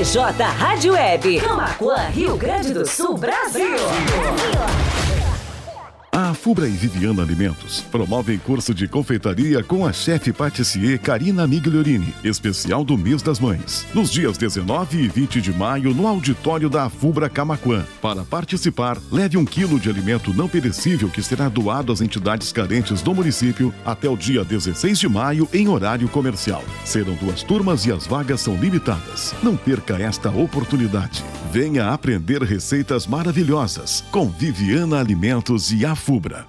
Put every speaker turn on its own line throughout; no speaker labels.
BJ Rádio Web. Camacuã, Rio Grande do Sul, Brasil. Brasil.
A Fubra e Viviana Alimentos promovem curso de confeitaria com a chefe patissier Karina Migliorini, especial do mês das mães, nos dias 19 e 20 de maio no auditório da Fubra Camaquã. Para participar, leve um quilo de alimento não perecível que será doado às entidades carentes do município até o dia 16 de maio em horário comercial. Serão duas turmas e as vagas são limitadas. Não perca esta oportunidade. Venha aprender receitas maravilhosas com Viviana Alimentos e a Fubra.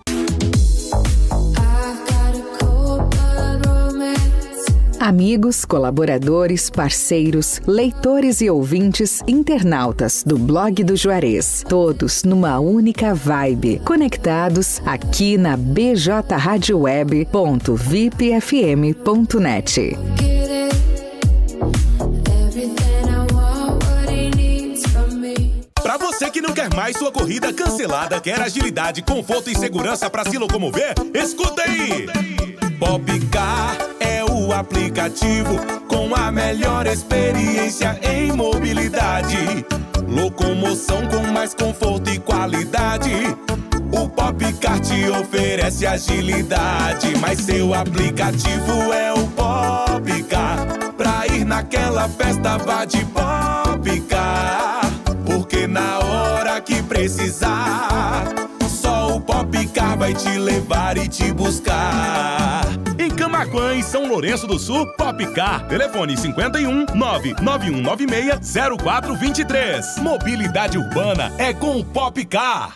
Amigos, colaboradores, parceiros, leitores e ouvintes, internautas do blog do Juarez, todos numa única vibe, conectados aqui na bjradioweb.vipfm.net.
você que não quer mais sua corrida cancelada, quer agilidade, conforto e segurança para se locomover, escuta aí! Popcar é o aplicativo com a melhor experiência em mobilidade. Locomoção com mais conforto e qualidade. O Popcar te oferece agilidade, mas seu aplicativo é o Popcar. Pra ir naquela festa, vá de Popcar. Na hora que precisar, só o Popcar vai te levar e te buscar. Em Camaquã e São Lourenço do Sul, Popcar. Telefone 51 99196 0423. Mobilidade urbana é com o Popcar.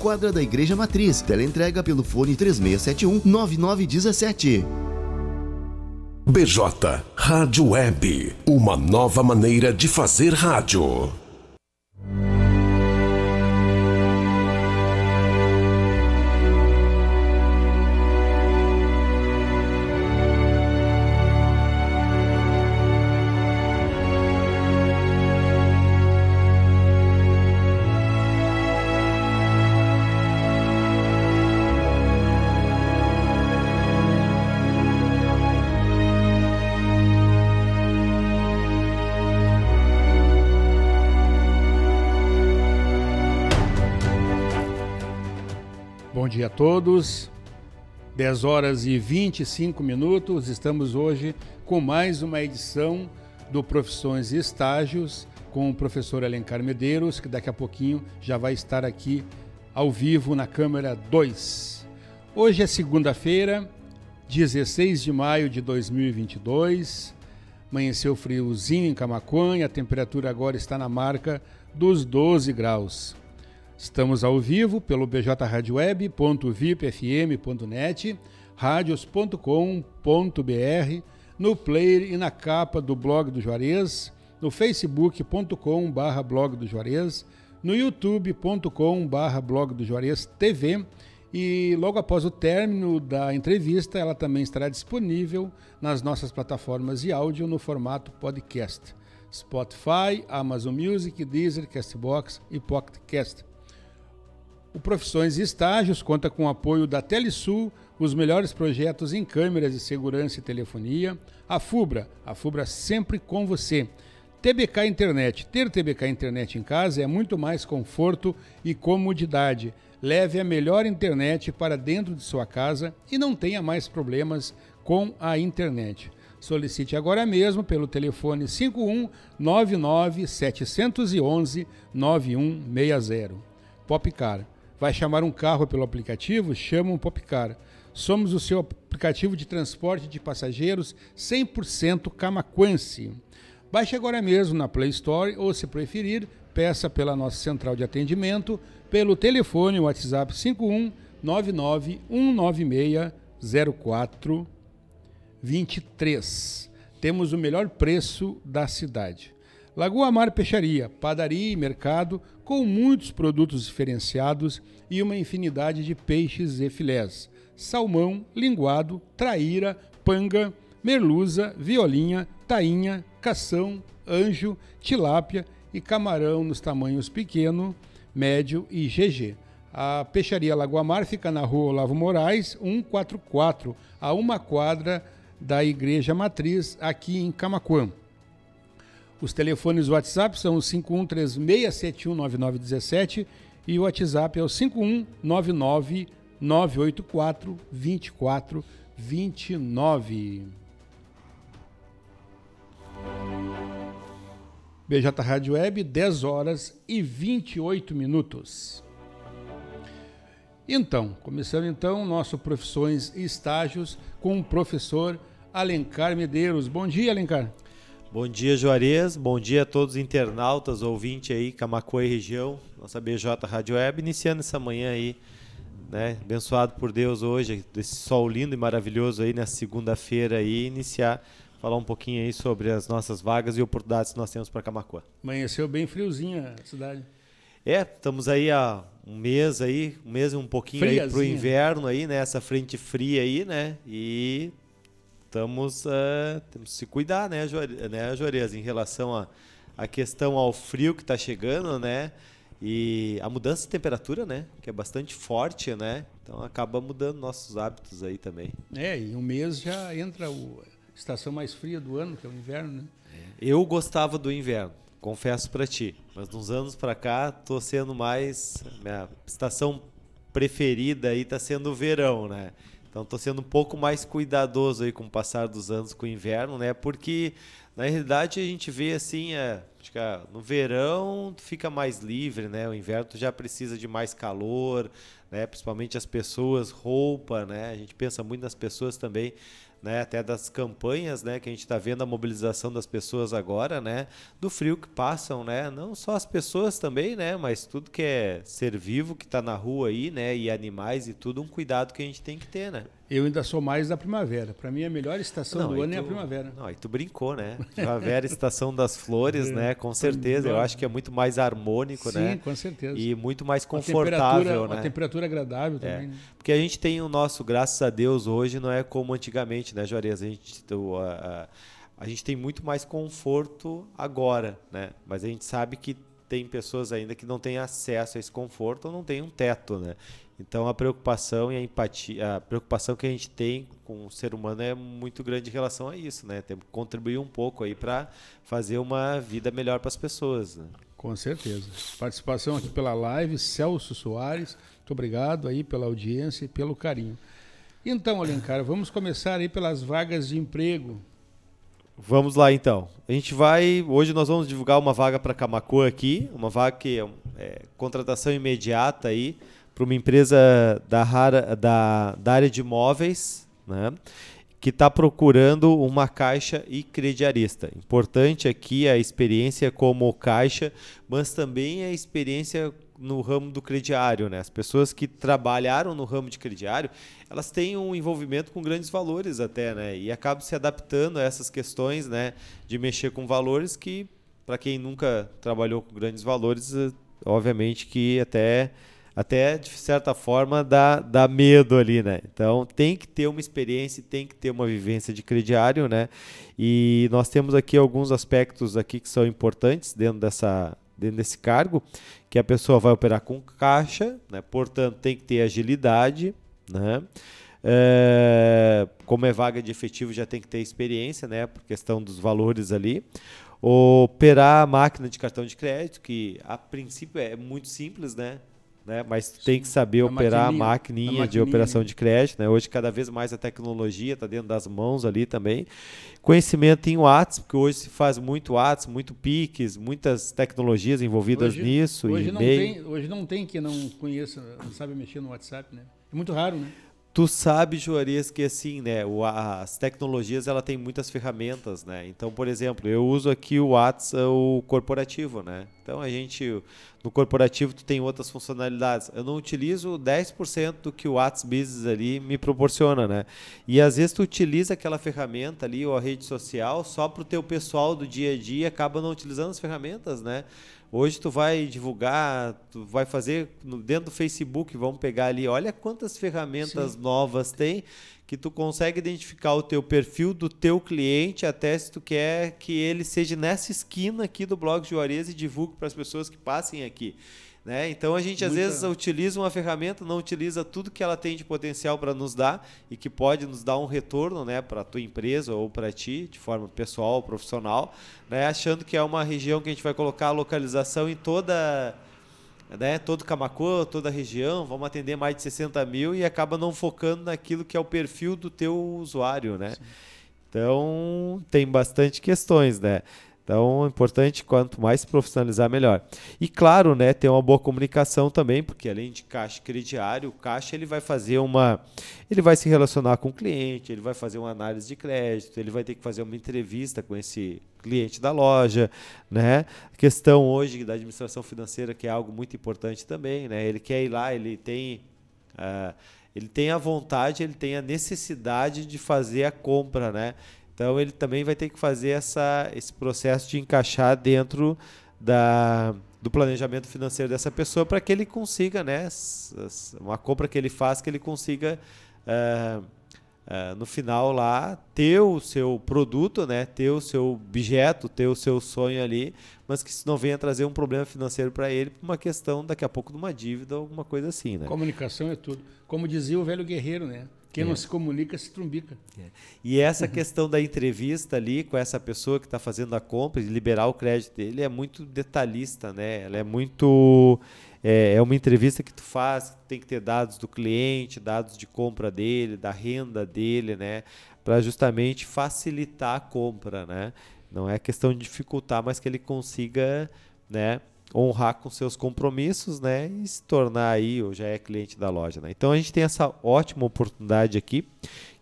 quadra da Igreja Matriz. Teleentrega pelo fone 3671 9917.
BJ Rádio Web, uma nova maneira de fazer rádio.
Dia a todos. 10 horas e 25 minutos. Estamos hoje com mais uma edição do Profissões e Estágios com o professor Alencar Medeiros, que daqui a pouquinho já vai estar aqui ao vivo na câmera 2. Hoje é segunda-feira, 16 de maio de 2022. Amanheceu friozinho em Camacuã e a temperatura agora está na marca dos 12 graus. Estamos ao vivo pelo bjradioweb.vipfm.net, radios.com.br, no player e na capa do blog do Juarez, no facebook.com.br blog do Juarez, no youtube.com.br blog do Juarez TV e logo após o término da entrevista, ela também estará disponível nas nossas plataformas de áudio no formato podcast. Spotify, Amazon Music, Deezer, Castbox e Pocketcast. O Profissões e Estágios conta com o apoio da Telesul, os melhores projetos em câmeras de segurança e telefonia, a FUBRA, a FUBRA sempre com você. TBK Internet. Ter TBK Internet em casa é muito mais conforto e comodidade. Leve a melhor internet para dentro de sua casa e não tenha mais problemas com a internet. Solicite agora mesmo pelo telefone 5199 711 9160. Popcar. Vai chamar um carro pelo aplicativo? Chama um Popcar. Somos o seu aplicativo de transporte de passageiros 100% camaquense. Baixe agora mesmo na Play Store ou, se preferir, peça pela nossa central de atendimento pelo telefone WhatsApp 51 99 196 0423. Temos o melhor preço da cidade. Lagoa Mar Peixaria, padaria e mercado com muitos produtos diferenciados e uma infinidade de peixes e filés. Salmão, linguado, traíra, panga, merluza, violinha, tainha, cação, anjo, tilápia e camarão nos tamanhos pequeno, médio e GG. A Peixaria Lagoa Mar fica na rua Olavo Moraes, 144, a uma quadra da Igreja Matriz, aqui em Camacuã. Os telefones WhatsApp são o 5136719917 e o WhatsApp é o 5199 984 2429. BJ Rádio Web, 10 horas e 28 minutos. Então, começando então nosso Profissões e Estágios com o professor Alencar Medeiros. Bom dia, Alencar.
Bom dia, Juarez. Bom dia a todos os internautas, ouvintes aí, Camacuã e região, nossa BJ Rádio Web, iniciando essa manhã aí, né? Abençoado por Deus hoje, desse sol lindo e maravilhoso aí, nessa segunda-feira aí, iniciar falar um pouquinho aí sobre as nossas vagas e oportunidades que nós temos para Camacuã.
Amanheceu bem friozinha a cidade.
É, estamos aí há um mês aí, um mês e um pouquinho Friazinha. aí pro inverno aí, né? Essa frente fria aí, né? E estamos uh, temos que se cuidar, né, né Juarez, em relação a, a questão ao frio que está chegando, né? E a mudança de temperatura, né? Que é bastante forte, né? Então acaba mudando nossos hábitos aí também.
É, e um mês já entra o, estação mais fria do ano, que é o inverno, né?
Eu gostava do inverno, confesso para ti. Mas nos anos para cá, tô sendo mais minha estação preferida aí tá sendo o verão, né? Então tô sendo um pouco mais cuidadoso aí com o passar dos anos com o inverno, né? Porque na realidade a gente vê assim, é, é, no verão fica mais livre, né? O inverno tu já precisa de mais calor, né? Principalmente as pessoas, roupa, né? A gente pensa muito nas pessoas também né, até das campanhas, né, que a gente está vendo a mobilização das pessoas agora, né, do frio que passam, né, não só as pessoas também, né, mas tudo que é ser vivo que está na rua aí, né, e animais e tudo, um cuidado que a gente tem que ter, né.
Eu ainda sou mais da primavera. Para mim, a melhor estação não, do ano tu, é a primavera.
Não, e tu brincou, né? Primavera, estação das flores, é, né? Com certeza. Eu acho que é muito mais harmônico,
Sim,
né?
Sim, com certeza.
E muito mais confortável,
né? Uma temperatura agradável é. também. Né?
Porque a gente tem o nosso, graças a Deus, hoje não é como antigamente, né, Juarez? A gente, a, a gente tem muito mais conforto agora, né? Mas a gente sabe que tem pessoas ainda que não têm acesso a esse conforto ou não têm um teto, né? Então a preocupação e a empatia, a preocupação que a gente tem com o ser humano é muito grande em relação a isso, né? Temos que contribuir um pouco aí para fazer uma vida melhor para as pessoas. Né?
Com certeza. Participação aqui pela live, Celso Soares, muito obrigado aí pela audiência e pelo carinho. Então, Alencar, vamos começar aí pelas vagas de emprego.
Vamos lá então. A gente vai. Hoje nós vamos divulgar uma vaga para Camacuã aqui, uma vaga que é, é contratação imediata aí para uma empresa da, da, da área de imóveis, né? que está procurando uma caixa e crediarista. Importante aqui a experiência como caixa, mas também a experiência no ramo do crediário. Né? As pessoas que trabalharam no ramo de crediário, elas têm um envolvimento com grandes valores até, né? e acabam se adaptando a essas questões né? de mexer com valores que, para quem nunca trabalhou com grandes valores, eh, obviamente que até até de certa forma dá, dá medo ali, né? Então tem que ter uma experiência, tem que ter uma vivência de crediário, né? E nós temos aqui alguns aspectos aqui que são importantes dentro dessa dentro desse cargo, que a pessoa vai operar com caixa, né? Portanto tem que ter agilidade, né? É, como é vaga de efetivo já tem que ter experiência, né? Por questão dos valores ali. operar a máquina de cartão de crédito, que a princípio é muito simples, né? Né? Mas tu tem que saber a operar a maquininha, de operação de crédito, né? Hoje cada vez mais a tecnologia está dentro das mãos ali também. Conhecimento em WhatsApp, porque hoje se faz muito WhatsApp, muito Pix, muitas tecnologias envolvidas
hoje,
nisso.
Hoje não, tem, hoje não tem que não conheça, não sabe mexer no WhatsApp, né? É muito raro, né?
Tu sabe, Juarez, que assim, né, as tecnologias ela tem muitas ferramentas, né? Então, por exemplo, eu uso aqui o WhatsApp, o corporativo, né? Então a gente no corporativo tu tem outras funcionalidades. Eu não utilizo 10% do que o WhatsApp Business ali me proporciona, né? E às vezes tu utiliza aquela ferramenta ali ou a rede social só para o teu pessoal do dia a dia, acaba não utilizando as ferramentas, né? Hoje tu vai divulgar, tu vai fazer dentro do Facebook, vamos pegar ali, olha quantas ferramentas Sim. novas tem que tu consegue identificar o teu perfil do teu cliente até se tu quer que ele seja nessa esquina aqui do blog Juarez e divulgue para as pessoas que passem aqui. Né? Então a gente Muita... às vezes utiliza uma ferramenta, não utiliza tudo que ela tem de potencial para nos dar e que pode nos dar um retorno né, para a tua empresa ou para ti, de forma pessoal ou profissional, né, achando que é uma região que a gente vai colocar a localização em toda. Né, todo Camacô, toda a região, vamos atender mais de 60 mil e acaba não focando naquilo que é o perfil do teu usuário, né? Então tem bastante questões, né? Então, é importante quanto mais se profissionalizar, melhor. E claro, né, ter uma boa comunicação também, porque além de caixa crediário, o caixa ele vai fazer uma ele vai se relacionar com o cliente, ele vai fazer uma análise de crédito, ele vai ter que fazer uma entrevista com esse cliente da loja, né? A questão hoje da administração financeira que é algo muito importante também, né? Ele quer ir lá, ele tem uh, ele tem a vontade, ele tem a necessidade de fazer a compra, né? Então ele também vai ter que fazer essa, esse processo de encaixar dentro da, do planejamento financeiro dessa pessoa para que ele consiga, né, uma compra que ele faz, que ele consiga uh, uh, no final lá ter o seu produto, né, ter o seu objeto, ter o seu sonho ali, mas que isso não venha trazer um problema financeiro para ele, por uma questão daqui a pouco de uma dívida ou alguma coisa assim, né?
Comunicação é tudo. Como dizia o velho guerreiro, né? Quem é. não se comunica se trumbica. É.
E essa uhum. questão da entrevista ali com essa pessoa que está fazendo a compra, de liberar o crédito dele, é muito detalhista, né? Ela é muito. É, é uma entrevista que tu faz, tem que ter dados do cliente, dados de compra dele, da renda dele, né? Para justamente facilitar a compra, né? Não é questão de dificultar, mas que ele consiga, né? Honrar com seus compromissos, né, e se tornar aí, ou já é cliente da loja, né? Então a gente tem essa ótima oportunidade aqui,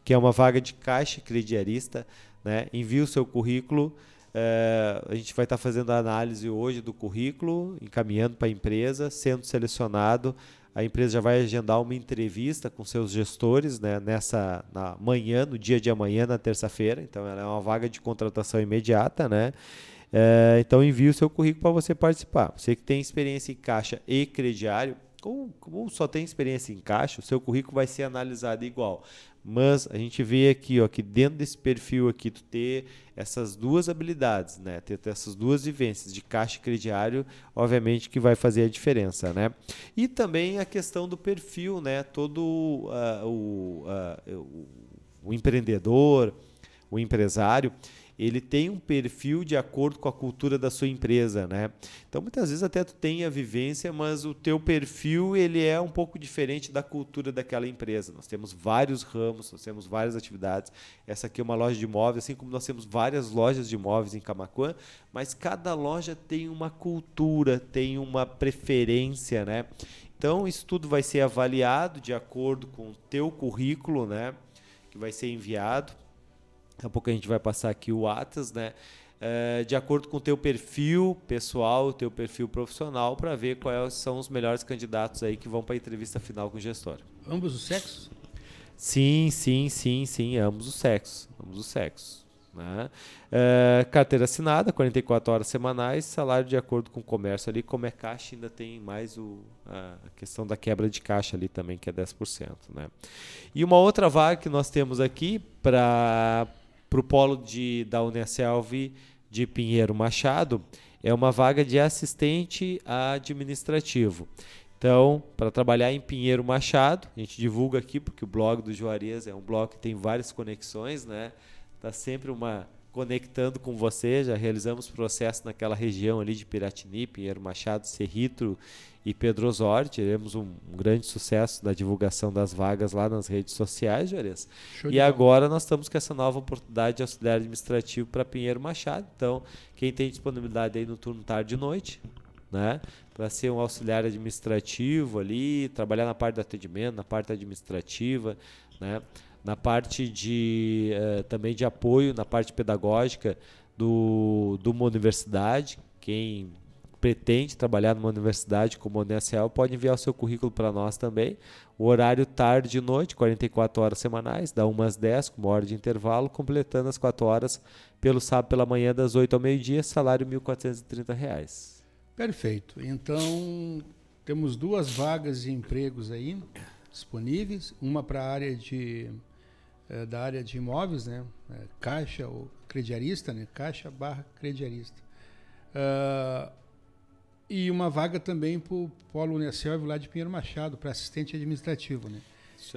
que é uma vaga de caixa crediarista, né? Envie o seu currículo, é, a gente vai estar tá fazendo a análise hoje do currículo, encaminhando para a empresa, sendo selecionado, a empresa já vai agendar uma entrevista com seus gestores, né, nessa na manhã, no dia de amanhã, na terça-feira. Então ela é uma vaga de contratação imediata, né? É, então envie o seu currículo para você participar. Você que tem experiência em caixa e crediário, ou, ou, só tem experiência em caixa, o seu currículo vai ser analisado igual. Mas a gente vê aqui, ó, que dentro desse perfil aqui, tu ter essas duas habilidades, né? Ter, ter essas duas vivências de caixa e crediário, obviamente que vai fazer a diferença, né? E também a questão do perfil, né? Todo uh, o, uh, o, o empreendedor, o empresário, ele tem um perfil de acordo com a cultura da sua empresa, né? Então muitas vezes até tu tem a vivência, mas o teu perfil ele é um pouco diferente da cultura daquela empresa. Nós temos vários ramos, nós temos várias atividades. Essa aqui é uma loja de imóveis, assim como nós temos várias lojas de imóveis em Camacuã, mas cada loja tem uma cultura, tem uma preferência, né? Então isso tudo vai ser avaliado de acordo com o teu currículo, né? Que vai ser enviado Daqui a pouco a gente vai passar aqui o Atas, né? É, de acordo com o teu perfil pessoal, o teu perfil profissional, para ver quais são os melhores candidatos aí que vão para a entrevista final com o gestor.
Ambos os sexos?
Sim, sim, sim, sim, ambos os sexos, ambos os sexos. Né? É, carteira assinada, 44 horas semanais, salário de acordo com o comércio ali, como é caixa, ainda tem mais o, a questão da quebra de caixa ali também, que é 10%. Né? E uma outra vaga que nós temos aqui para para o polo de, da Unicelv de Pinheiro Machado, é uma vaga de assistente administrativo. Então, para trabalhar em Pinheiro Machado, a gente divulga aqui, porque o blog do Juarez é um blog que tem várias conexões, né? Tá sempre uma conectando com você, já realizamos processo naquela região ali de Piratini, Pinheiro Machado, Cerrito e Pedro Osório. Tivemos um, um, grande sucesso na divulgação das vagas lá nas redes sociais, Juarez. E agora nós estamos com essa nova oportunidade de auxiliar administrativo para Pinheiro Machado. Então, quem tem disponibilidade aí no turno tarde e noite, né? Para ser um auxiliar administrativo ali, trabalhar na parte do atendimento, na parte administrativa, né? Na parte de uh, também de apoio, na parte pedagógica do, de uma universidade. Quem pretende trabalhar numa universidade como a UNSL pode enviar o seu currículo para nós também. O horário tarde e noite, 44 horas semanais, dá umas 10 com hora de intervalo, completando as 4 horas pelo sábado pela manhã das 8 ao meio-dia, salário R$ 1.430.
Perfeito. Então, temos duas vagas de empregos aí disponíveis, uma para a área de é, da área de imóveis, né? É, caixa ou crediarista, né? Caixa barra crediarista. Uh, e uma vaga também para o Polo Unicel lá de Pinheiro Machado, para assistente administrativo, né?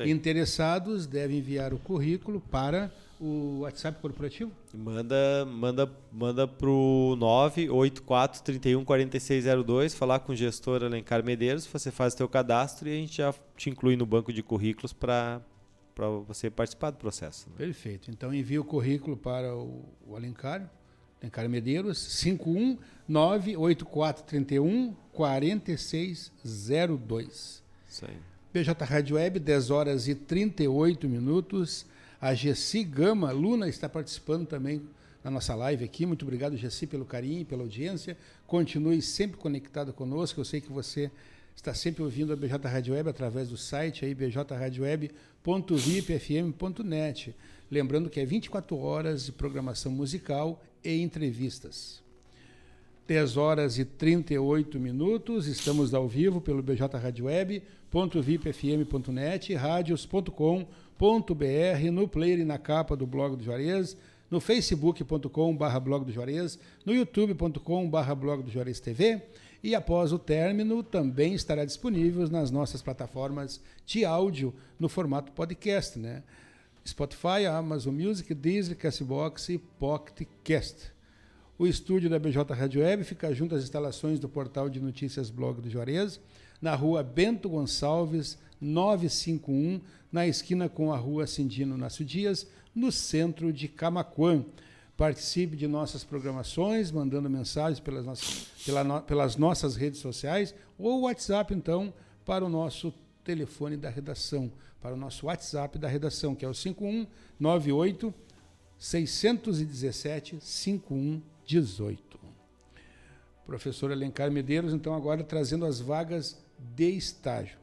Interessados devem enviar o currículo para o WhatsApp corporativo?
Manda, manda, manda pro 984 31 4602, falar com o gestor Alencar Medeiros, você faz o teu cadastro e a gente já te inclui no banco de currículos para para você participar do processo. Né?
Perfeito. Então envia o currículo para o, o Alencar, Alencar Medeiros, 5198431 4602.
Isso aí.
BJ Rádio Web, 10 horas e 38 minutos. A Gessi Gama, Luna está participando também na nossa live aqui. Muito obrigado, Gessi, pelo carinho, pela audiência. Continue sempre conectado conosco. Eu sei que você está sempre ouvindo a BJ Rádio Web através do site aí bjradioweb.vipfm.net. Lembrando que é 24 horas de programação musical e entrevistas. 10 horas e 38 minutos, estamos ao vivo pelo bjradioweb.vipfm.net, radios.com.br br no player e na capa do blog do Juarez, no facebook.com.br blog do Juarez, no youtube.com.br blog do Juarez TV e após o término também estará disponível nas nossas plataformas de áudio no formato podcast, né? Spotify, Amazon Music, Deezer, Castbox e PocketCast. O estúdio da BJ Rádio Web fica junto às instalações do portal de notícias Blog do Juarez, na rua Bento Gonçalves, 951, na esquina com a rua Cindino Nácio Dias, no centro de Camaquã. Participe de nossas programações, mandando mensagens pelas nossas, pela no, pelas nossas redes sociais ou WhatsApp, então, para o nosso telefone da redação, para o nosso WhatsApp da redação, que é o 5198 617 5118. Professor Alencar Medeiros, então, agora trazendo as vagas de estágio.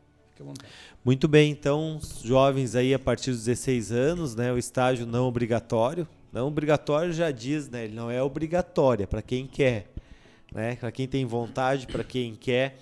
Muito bem, então, jovens aí a partir dos 16 anos, né, o estágio não obrigatório. Não obrigatório já diz, né, ele não é obrigatório, é para quem quer, né, para quem tem vontade, para quem quer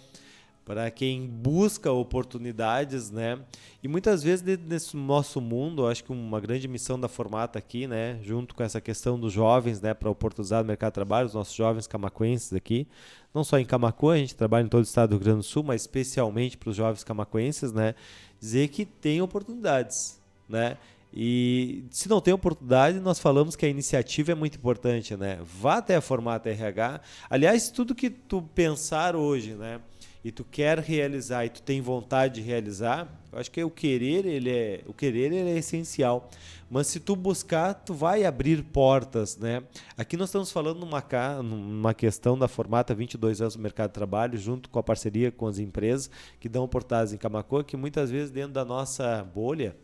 para quem busca oportunidades, né? E muitas vezes nesse nosso mundo, acho que uma grande missão da Formata aqui, né, junto com essa questão dos jovens, né, para oportunizar o mercado de trabalho, os nossos jovens camacuenses aqui, não só em Camacuã, a gente trabalha em todo o estado do Rio Grande do Sul, mas especialmente para os jovens camacuenses, né, dizer que tem oportunidades, né? E se não tem oportunidade, nós falamos que a iniciativa é muito importante, né? Vá até a Formata RH. Aliás, tudo que tu pensar hoje, né? e tu quer realizar e tu tem vontade de realizar, eu acho que o querer ele é o querer ele é essencial. Mas se tu buscar, tu vai abrir portas, né? Aqui nós estamos falando numa, numa questão da formata 22 anos do mercado de trabalho, junto com a parceria com as empresas que dão oportunidades em Camacoa, que muitas vezes dentro da nossa bolha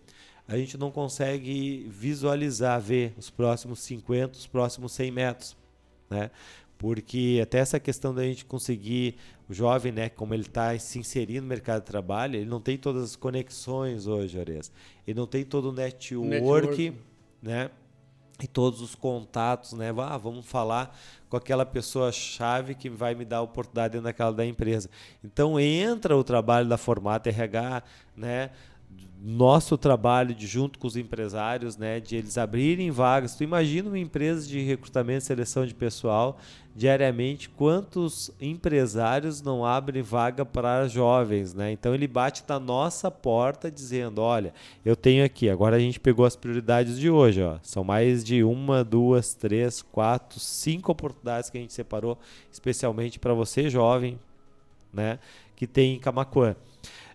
a gente não consegue visualizar, ver os próximos 50, os próximos 100 metros, né? porque até essa questão da gente conseguir o jovem, né, como ele está se inserindo no mercado de trabalho, ele não tem todas as conexões hoje, Ores. Ele não tem todo o network, network. né? E todos os contatos, né? Ah, vamos falar com aquela pessoa chave que vai me dar a oportunidade dentro daquela da empresa. Então entra o trabalho da Formata RH, né? Nosso trabalho de junto com os empresários, né, de eles abrirem vagas. Tu imagina uma empresa de recrutamento e seleção de pessoal diariamente quantos empresários não abrem vaga para jovens, né? Então ele bate na nossa porta dizendo, olha, eu tenho aqui. Agora a gente pegou as prioridades de hoje, ó. São mais de uma, duas, três, quatro, cinco oportunidades que a gente separou especialmente para você jovem, né, que tem em Camacuã.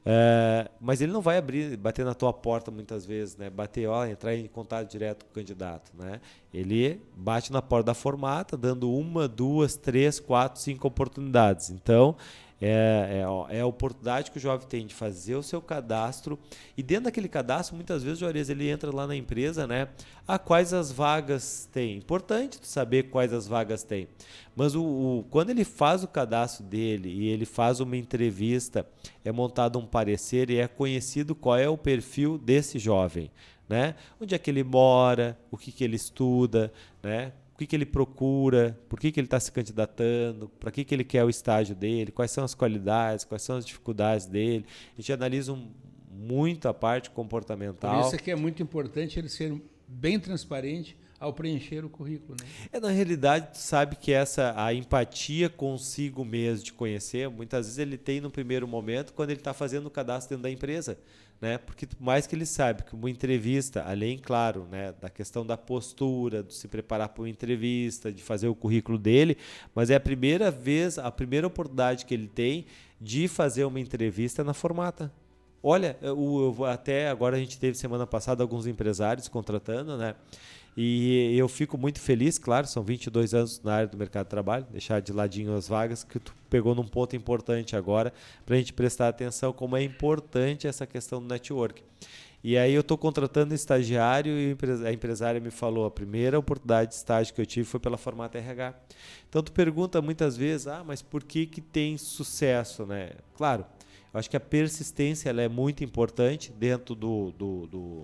É, mas ele não vai abrir, bater na tua porta muitas vezes, né? Bater, ó, entrar em contato direto com o candidato, né? Ele bate na porta da formata, dando uma, duas, três, quatro, cinco oportunidades. Então, é, é, é, a oportunidade que o jovem tem de fazer o seu cadastro. E dentro daquele cadastro muitas vezes o Juarez ele entra lá na empresa né? A quais as vagas tem? Importante saber quais as vagas tem. Mas o, o, quando ele faz o cadastro dele e ele faz uma entrevista é montado um parecer e é conhecido qual é o perfil desse jovem né? Onde é que ele mora o que que ele estuda né o que, que ele procura, por que, que ele está se candidatando, para que, que ele quer o estágio dele, quais são as qualidades, quais são as dificuldades dele. A gente analisa um, muito a parte comportamental.
Por isso é que é muito importante ele ser bem transparente ao preencher o currículo. Né?
É, na realidade, tu sabe que essa a empatia consigo mesmo de conhecer, muitas vezes ele tem no primeiro momento quando ele está fazendo o cadastro dentro da empresa né? Porque mais que ele sabe que uma entrevista, além, claro, né, da questão da postura, de se preparar para uma entrevista, de fazer o currículo dele, mas é a primeira vez, a primeira oportunidade que ele tem de fazer uma entrevista na formata. Olha, eu, eu, até agora a gente teve semana passada alguns empresários contratando, né? E eu fico muito feliz, claro, são 22 anos na área do mercado de trabalho, deixar de ladinho as vagas, que tu pegou num ponto importante agora, para a gente prestar atenção como é importante essa questão do network. E aí eu estou contratando estagiário e a empresária me falou, a primeira oportunidade de estágio que eu tive foi pela Formata RH. Então tu pergunta muitas vezes, ah, mas por que que tem sucesso, né? Claro, acho que a persistência é muito importante dentro do, do, do,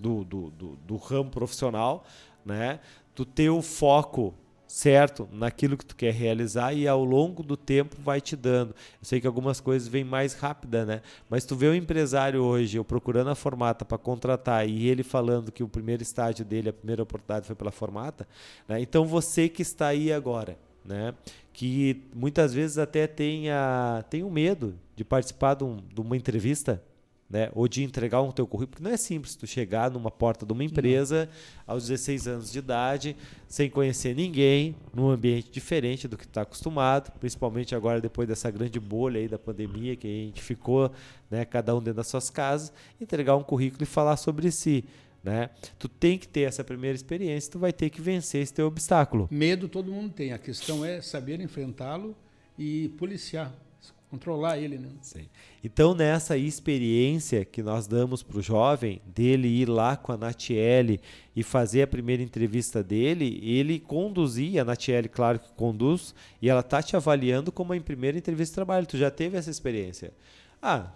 do, do, do, do ramo profissional, né? Tu ter o foco certo naquilo que tu quer realizar e ao longo do tempo vai te dando. Eu sei que algumas coisas vêm mais rápida, né? Mas tu vê o empresário hoje, eu procurando a formata para contratar e ele falando que o primeiro estágio dele, a primeira oportunidade foi pela formata, né? Então você que está aí agora, né? Que muitas vezes até tem, a, tem o medo de participar de, um, de uma entrevista, né? Ou de entregar um teu currículo, porque não é simples tu chegar numa porta de uma empresa não. aos 16 anos de idade, sem conhecer ninguém, num ambiente diferente do que está acostumado, principalmente agora depois dessa grande bolha aí da pandemia que a gente ficou, né, cada um dentro das suas casas, entregar um currículo e falar sobre si. Né? Tu tem que ter essa primeira experiência, tu vai ter que vencer esse teu obstáculo.
Medo todo mundo tem, a questão é saber enfrentá-lo e policiar, controlar ele, né?
Sim. Então nessa experiência que nós damos para o jovem, dele ir lá com a Natiele e fazer a primeira entrevista dele, ele conduzir, a Natiele claro que conduz, e ela tá te avaliando como a primeira entrevista de trabalho. Tu já teve essa experiência? Ah,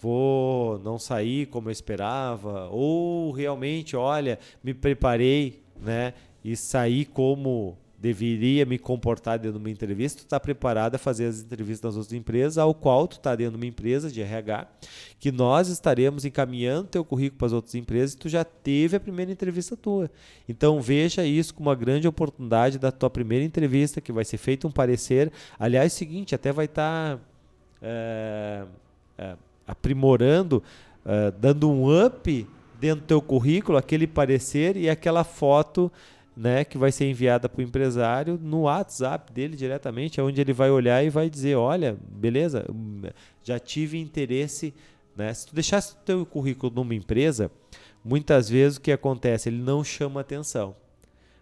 vou não sair como eu esperava, ou realmente, olha, me preparei, né, e saí como deveria me comportar dentro de uma entrevista, tu está preparado a fazer as entrevistas nas outras empresas, ao qual tu está dentro de uma empresa de RH, que nós estaremos encaminhando teu currículo para as outras empresas e tu já teve a primeira entrevista tua. Então veja isso como uma grande oportunidade da tua primeira entrevista, que vai ser feito um parecer. Aliás, é seguinte, até vai estar... Tá, é, é, aprimorando, uh, dando um up dentro do teu currículo, aquele parecer e aquela foto né, que vai ser enviada para o empresário no WhatsApp dele diretamente, onde ele vai olhar e vai dizer, olha, beleza, já tive interesse. Né? Se tu deixasse o teu currículo numa empresa, muitas vezes o que acontece? Ele não chama atenção.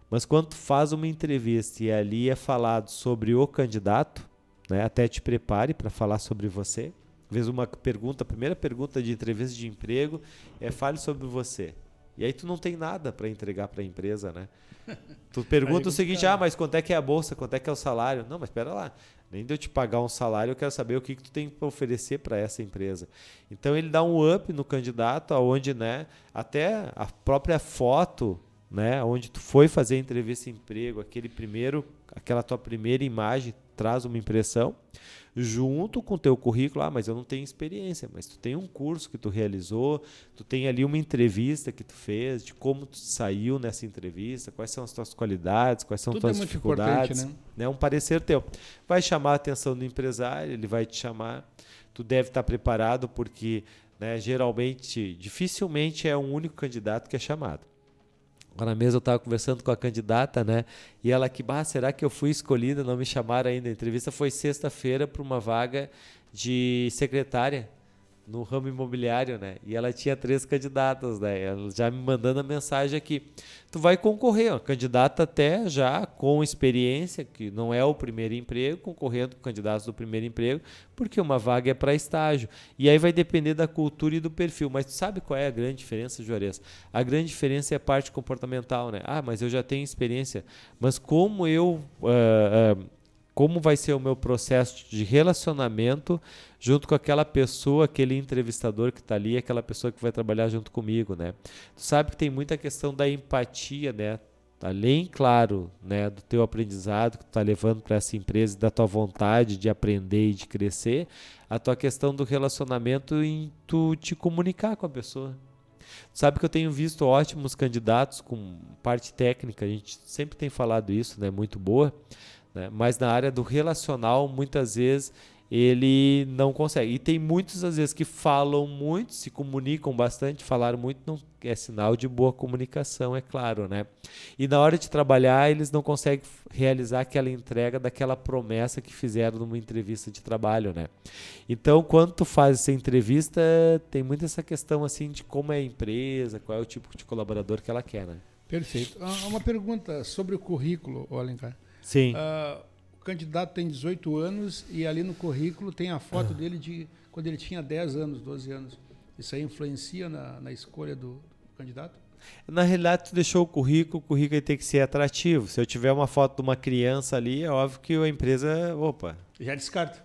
Mas quando tu faz uma entrevista e ali é falado sobre o candidato, né, até te prepare para falar sobre você, vezes uma pergunta, a primeira pergunta de entrevista de emprego é fale sobre você. E aí tu não tem nada para entregar para a empresa, né? Tu pergunta o seguinte, ah, mas quanto é que é a bolsa, quanto é que é o salário? Não, mas espera lá. Nem de eu te pagar um salário, eu quero saber o que, que tu tem para oferecer para essa empresa. Então ele dá um up no candidato, aonde, né, até a própria foto né, onde tu foi fazer a entrevista de emprego, aquele primeiro, aquela tua primeira imagem traz uma impressão, junto com o teu currículo, ah, mas eu não tenho experiência, mas tu tem um curso que tu realizou, tu tem ali uma entrevista que tu fez, de como tu saiu nessa entrevista, quais são as tuas qualidades, quais são as tuas é dificuldades, né? né? Um parecer teu. Vai chamar a atenção do empresário, ele vai te chamar, tu deve estar preparado porque né, geralmente, dificilmente é um único candidato que é chamado. Agora mesmo eu estava conversando com a candidata, né? E ela que, bah, será que eu fui escolhida? Não me chamaram ainda. A entrevista foi sexta-feira para uma vaga de secretária no ramo imobiliário, né? E ela tinha três candidatas, né? Ela já me mandando a mensagem aqui. Tu vai concorrer, ó, candidata até já com experiência, que não é o primeiro emprego, concorrendo com candidatos do primeiro emprego, porque uma vaga é para estágio. E aí vai depender da cultura e do perfil. Mas tu sabe qual é a grande diferença, Juarez? A grande diferença é a parte comportamental, né? Ah, mas eu já tenho experiência. Mas como eu... Uh, uh, como vai ser o meu processo de relacionamento junto com aquela pessoa, aquele entrevistador que está ali, aquela pessoa que vai trabalhar junto comigo, né? Tu sabe que tem muita questão da empatia, né? Além, claro, né, do teu aprendizado que tu está levando para essa empresa, da tua vontade de aprender e de crescer, a tua questão do relacionamento em tu te comunicar com a pessoa. Sabe que eu tenho visto ótimos candidatos com parte técnica, a gente sempre tem falado isso, né, muito boa, né? Mas na área do relacional, muitas vezes ele não consegue. E tem muitos, às vezes, que falam muito, se comunicam bastante, falaram muito, não é sinal de boa comunicação, é claro, né? E na hora de trabalhar, eles não conseguem realizar aquela entrega daquela promessa que fizeram numa entrevista de trabalho, né? Então, quando tu faz essa entrevista, tem muito essa questão, assim, de como é a empresa, qual é o tipo de colaborador que ela quer, né?
Perfeito. Ah, uma pergunta sobre o currículo, Alencar.
Sim.
Uh, o candidato tem 18 anos e ali no currículo tem a foto ah. dele de quando ele tinha 10 anos, 12 anos. Isso aí influencia na, na escolha do, candidato?
Na realidade, tu deixou o currículo, o currículo tem que ser atrativo. Se eu tiver uma foto de uma criança ali, é óbvio que a empresa, opa.
Já descarta.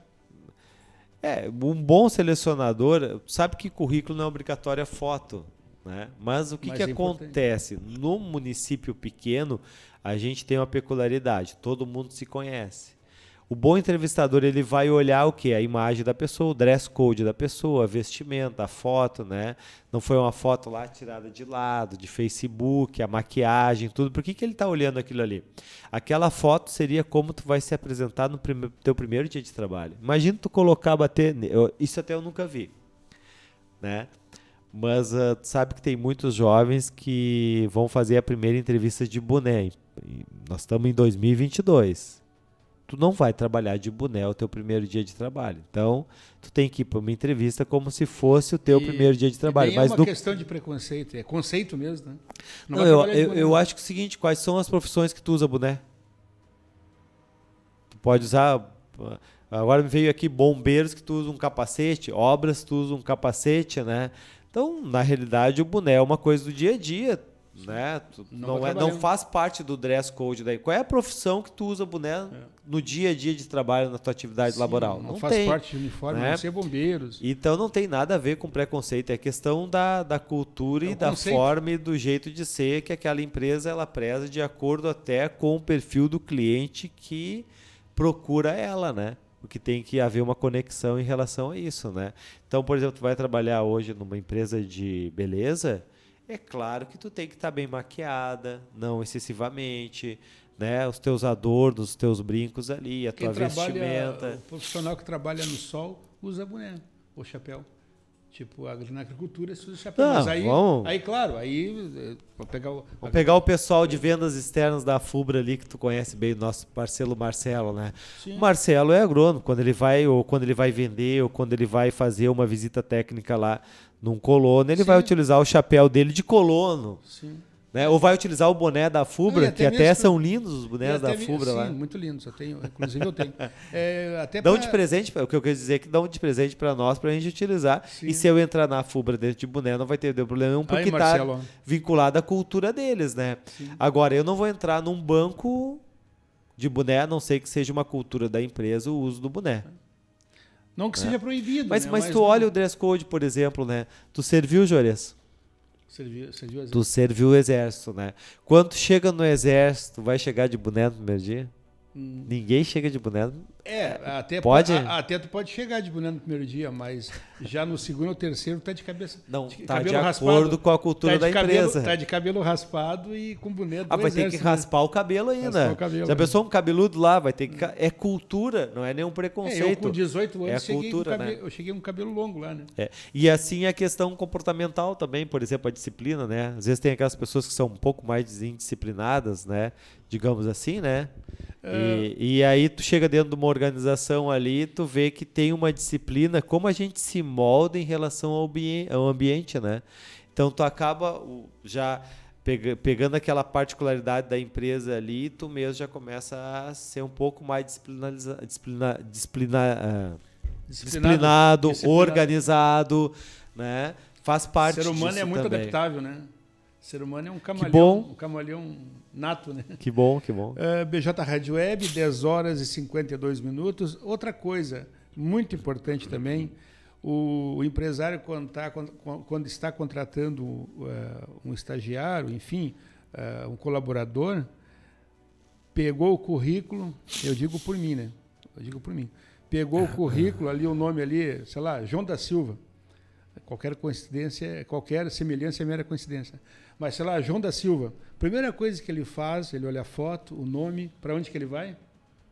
É, um bom selecionador sabe que currículo não é obrigatório a foto. Né? Mas o que, que é acontece? No município pequeno, a gente tem uma peculiaridade, todo mundo se conhece. O bom entrevistador ele vai olhar o que? A imagem da pessoa, o dress code da pessoa, a vestimenta, a foto, né? Não foi uma foto lá tirada de lado, de Facebook, a maquiagem, tudo. Por que, que ele está olhando aquilo ali? Aquela foto seria como tu vai se apresentar no prime teu primeiro dia de trabalho. Imagina tu colocar, bater. Eu, isso até eu nunca vi. Né? Mas uh, sabe que tem muitos jovens que vão fazer a primeira entrevista de boné. Nós estamos em 2022. Tu não vai trabalhar de boné o teu primeiro dia de trabalho. Então, tu tem que ir para uma entrevista como se fosse o teu e, primeiro dia de trabalho.
Mas é uma questão de preconceito, é conceito mesmo, né?
Não, não eu, eu, eu, acho que é o seguinte, quais são as profissões que tu usa boné? Tu pode usar Agora me veio aqui bombeiros que tu usa um capacete, obras tu usa um capacete, né? Então, na realidade, o boné é uma coisa do dia a dia, né? Não, não, é, não faz parte do dress code daí. Qual é a profissão que tu usa boné é. no dia a dia de trabalho na tua atividade Sim, laboral?
Não, não faz tem, parte do uniforme, né? ser bombeiros.
Então não tem nada a ver com preconceito, é questão da, da cultura é e da conceito. forma e do jeito de ser que aquela empresa ela preza de acordo até com o perfil do cliente que procura ela, né? Porque tem que haver uma conexão em relação a isso, né? Então, por exemplo, tu vai trabalhar hoje numa empresa de beleza, é claro que tu tem que estar tá bem maquiada, não excessivamente, né? Os teus adornos, os teus brincos ali, a Quem tua vestimenta.
O profissional que trabalha no sol usa boné ou chapéu. Tipo, na agricultura se usa chapéu. Não, Mas aí, vamos... aí, claro, aí vou pegar o.
Vamos pegar o pessoal de vendas externas da FUBRA ali, que tu conhece bem, nosso parceiro Marcelo, né? Sim. O Marcelo é agrônomo, quando ele vai, ou quando ele vai vender, ou quando ele vai fazer uma visita técnica lá num colono, ele Sim. vai utilizar o chapéu dele de colono. Sim. Né? Ou vai utilizar o boné da Fubra, até que até são lindos os bonés da Fubra sim, lá.
muito lindos. Eu tenho, inclusive eu tenho. É,
até dão pra... de presente, o que eu quero dizer é que dão de presente para nós, para a gente utilizar. Sim. E se eu entrar na Fubra dentro de boné, não vai ter problema nenhum, porque está vinculado à cultura deles, né? Sim. Agora, eu não vou entrar num banco de boné, a não ser que seja uma cultura da empresa o uso do boné.
Não que seja proibido.
Mas,
né?
mas, mas tu não... olha o dress code, por exemplo, né? Tu serviu, Jores? Serviu, serviu tu serviu o exército, né? Quando chega no exército, vai chegar de boné no primeiro dia? Ninguém chega de boné.
É, até pode. A, até tu pode chegar de boné no primeiro dia, mas já no segundo ou terceiro tá de cabeça.
Não, de, tá de acordo com a cultura tá da cabelo, empresa.
Tá de cabelo raspado e com boné
Ah, vai ter que raspar o cabelo ainda. O cabelo, Já pensou um cabeludo lá, vai ter que é cultura, não é nenhum preconceito. É, eu
com 18 anos é cheguei cultura, cabelo, né? eu cheguei com cabelo longo lá, né?
É. E assim a questão comportamental também, por exemplo, a disciplina, né? Às vezes tem aquelas pessoas que são um pouco mais indisciplinadas, né? Digamos assim, né? E, e, aí tu chega dentro de uma organização ali, tu vê que tem uma disciplina, como a gente se molda em relação ao, ao ambiente, né? Então tu acaba já pega, pegando aquela particularidade da empresa ali, tu mesmo já começa a ser um pouco mais disciplina, disciplina, disciplina, uh, disciplinado, disciplinado, organizado, né? Faz parte.
O ser humano é muito também. adaptável, né? Ser humano é um camaleão, um camaleão nato, né?
Que bom, que bom.
Uh, BJ Rádio Web, 10 horas e 52 minutos. Outra coisa muito importante também, o, empresário quando, tá, quando, quando, está contratando uh, um estagiário, enfim, uh, um colaborador, pegou o currículo, eu digo por mim, né? Eu digo por mim. Pegou o currículo ali, o nome ali, sei lá, João da Silva. Qualquer coincidência, qualquer semelhança é mera coincidência. Mas, sei lá, João da Silva. Primeira coisa que ele faz, ele olha a foto, o nome, para onde que ele vai?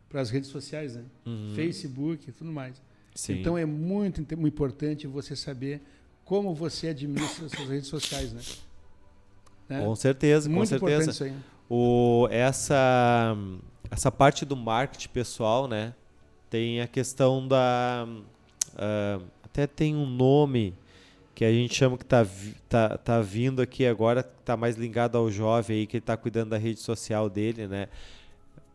Para as redes sociais, né? Uhum. Facebook e tudo mais. Sim. Então é muito, muito importante você saber como você administra as suas redes sociais, né?
né? Com certeza, muito com certeza. Isso aí. O, essa, essa parte do marketing pessoal, né? Tem a questão da. Uh, até tem um nome que a gente chama que está tá, tá vindo aqui agora, está mais ligado ao jovem aí, que ele está cuidando da rede social dele, né?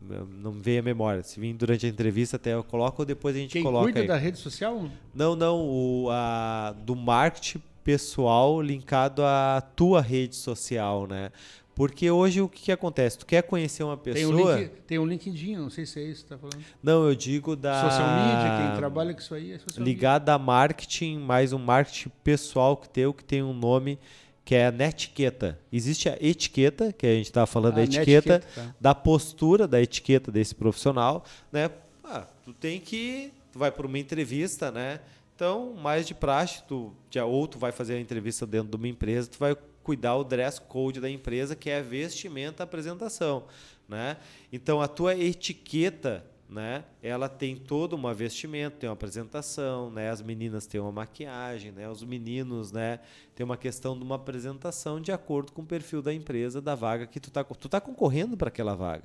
Não me veio a memória. Se vir durante a entrevista, até eu coloco ou depois a gente
Quem
coloca.
Cuida
aí.
da rede social?
Não, não. O, a, do marketing pessoal linkado à tua rede social, né? Porque hoje o que, que, acontece? Tu quer conhecer uma pessoa. Tem um,
link, tem um LinkedIn, não sei se é isso que você está falando.
Não, eu digo da.
Social media, quem trabalha com isso aí é social
Ligado
media.
a marketing, mais um marketing pessoal que teu, que tem um nome que é a netiqueta. Existe a etiqueta, que a gente estava falando ah, da etiqueta, tá. da postura da etiqueta desse profissional, né? Ah, tu tem que. Tu vai para uma entrevista, né? Então, mais de praxe, tu, ou tu vai fazer a entrevista dentro de uma empresa, tu vai cuidar o dress code da empresa, que é vestimenta, apresentação, né? Então a tua etiqueta, né? Ela tem toda uma vestimenta, tem uma apresentação, né? As meninas têm uma maquiagem, né? Os meninos, né? Tem uma questão de uma apresentação de acordo com o perfil da empresa, da vaga que tu tá, tu tá concorrendo para aquela vaga.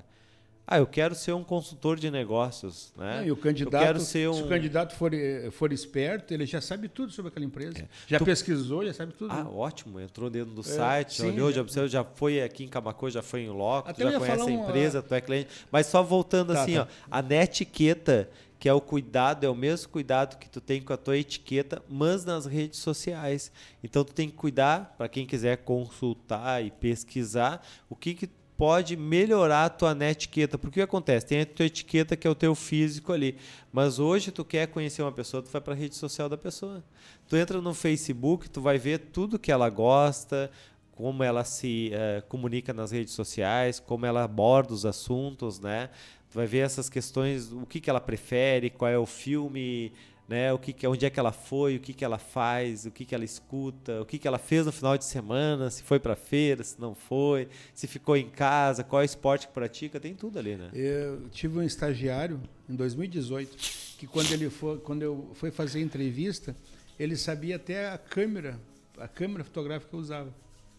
Ah, eu quero ser um consultor de negócios, né?
e o candidato, eu quero ser um... se o candidato for, eh, for esperto, ele já sabe tudo sobre aquela empresa. É. Já tu... pesquisou, já sabe tudo.
Ah, né? ótimo. Entrou dentro do é, site, sim, olhou, é. já, observou, já foi aqui em Camacô, já foi em loco, Até já conhece a empresa, tu é cliente. Mas só voltando tá, assim, tá. ó, a netiqueta que é o cuidado, é o mesmo cuidado que tu tem com a tua etiqueta, mas nas redes sociais. Então tu tem que cuidar para quem quiser consultar e pesquisar o que que pode melhorar a tua etiqueta. Porque o que acontece? Tem a tua etiqueta que é o teu físico ali. Mas hoje tu quer conhecer uma pessoa, tu vai para a rede social da pessoa. Tu entra no Facebook, tu vai ver tudo que ela gosta, como ela se uh, comunica nas redes sociais, como ela aborda os assuntos, né? Tu vai ver essas questões, o que, que ela prefere, qual é o filme né? O que, onde é que ela foi, o que, que ela faz, o que, que ela escuta, o que, que ela fez no final de semana, se foi para feira, se não foi, se ficou em casa, qual é o esporte que pratica, tem tudo ali, né?
Eu tive um estagiário em 2018 que quando ele foi, quando eu fui fazer entrevista, ele sabia até a câmera, a câmera fotográfica que eu usava.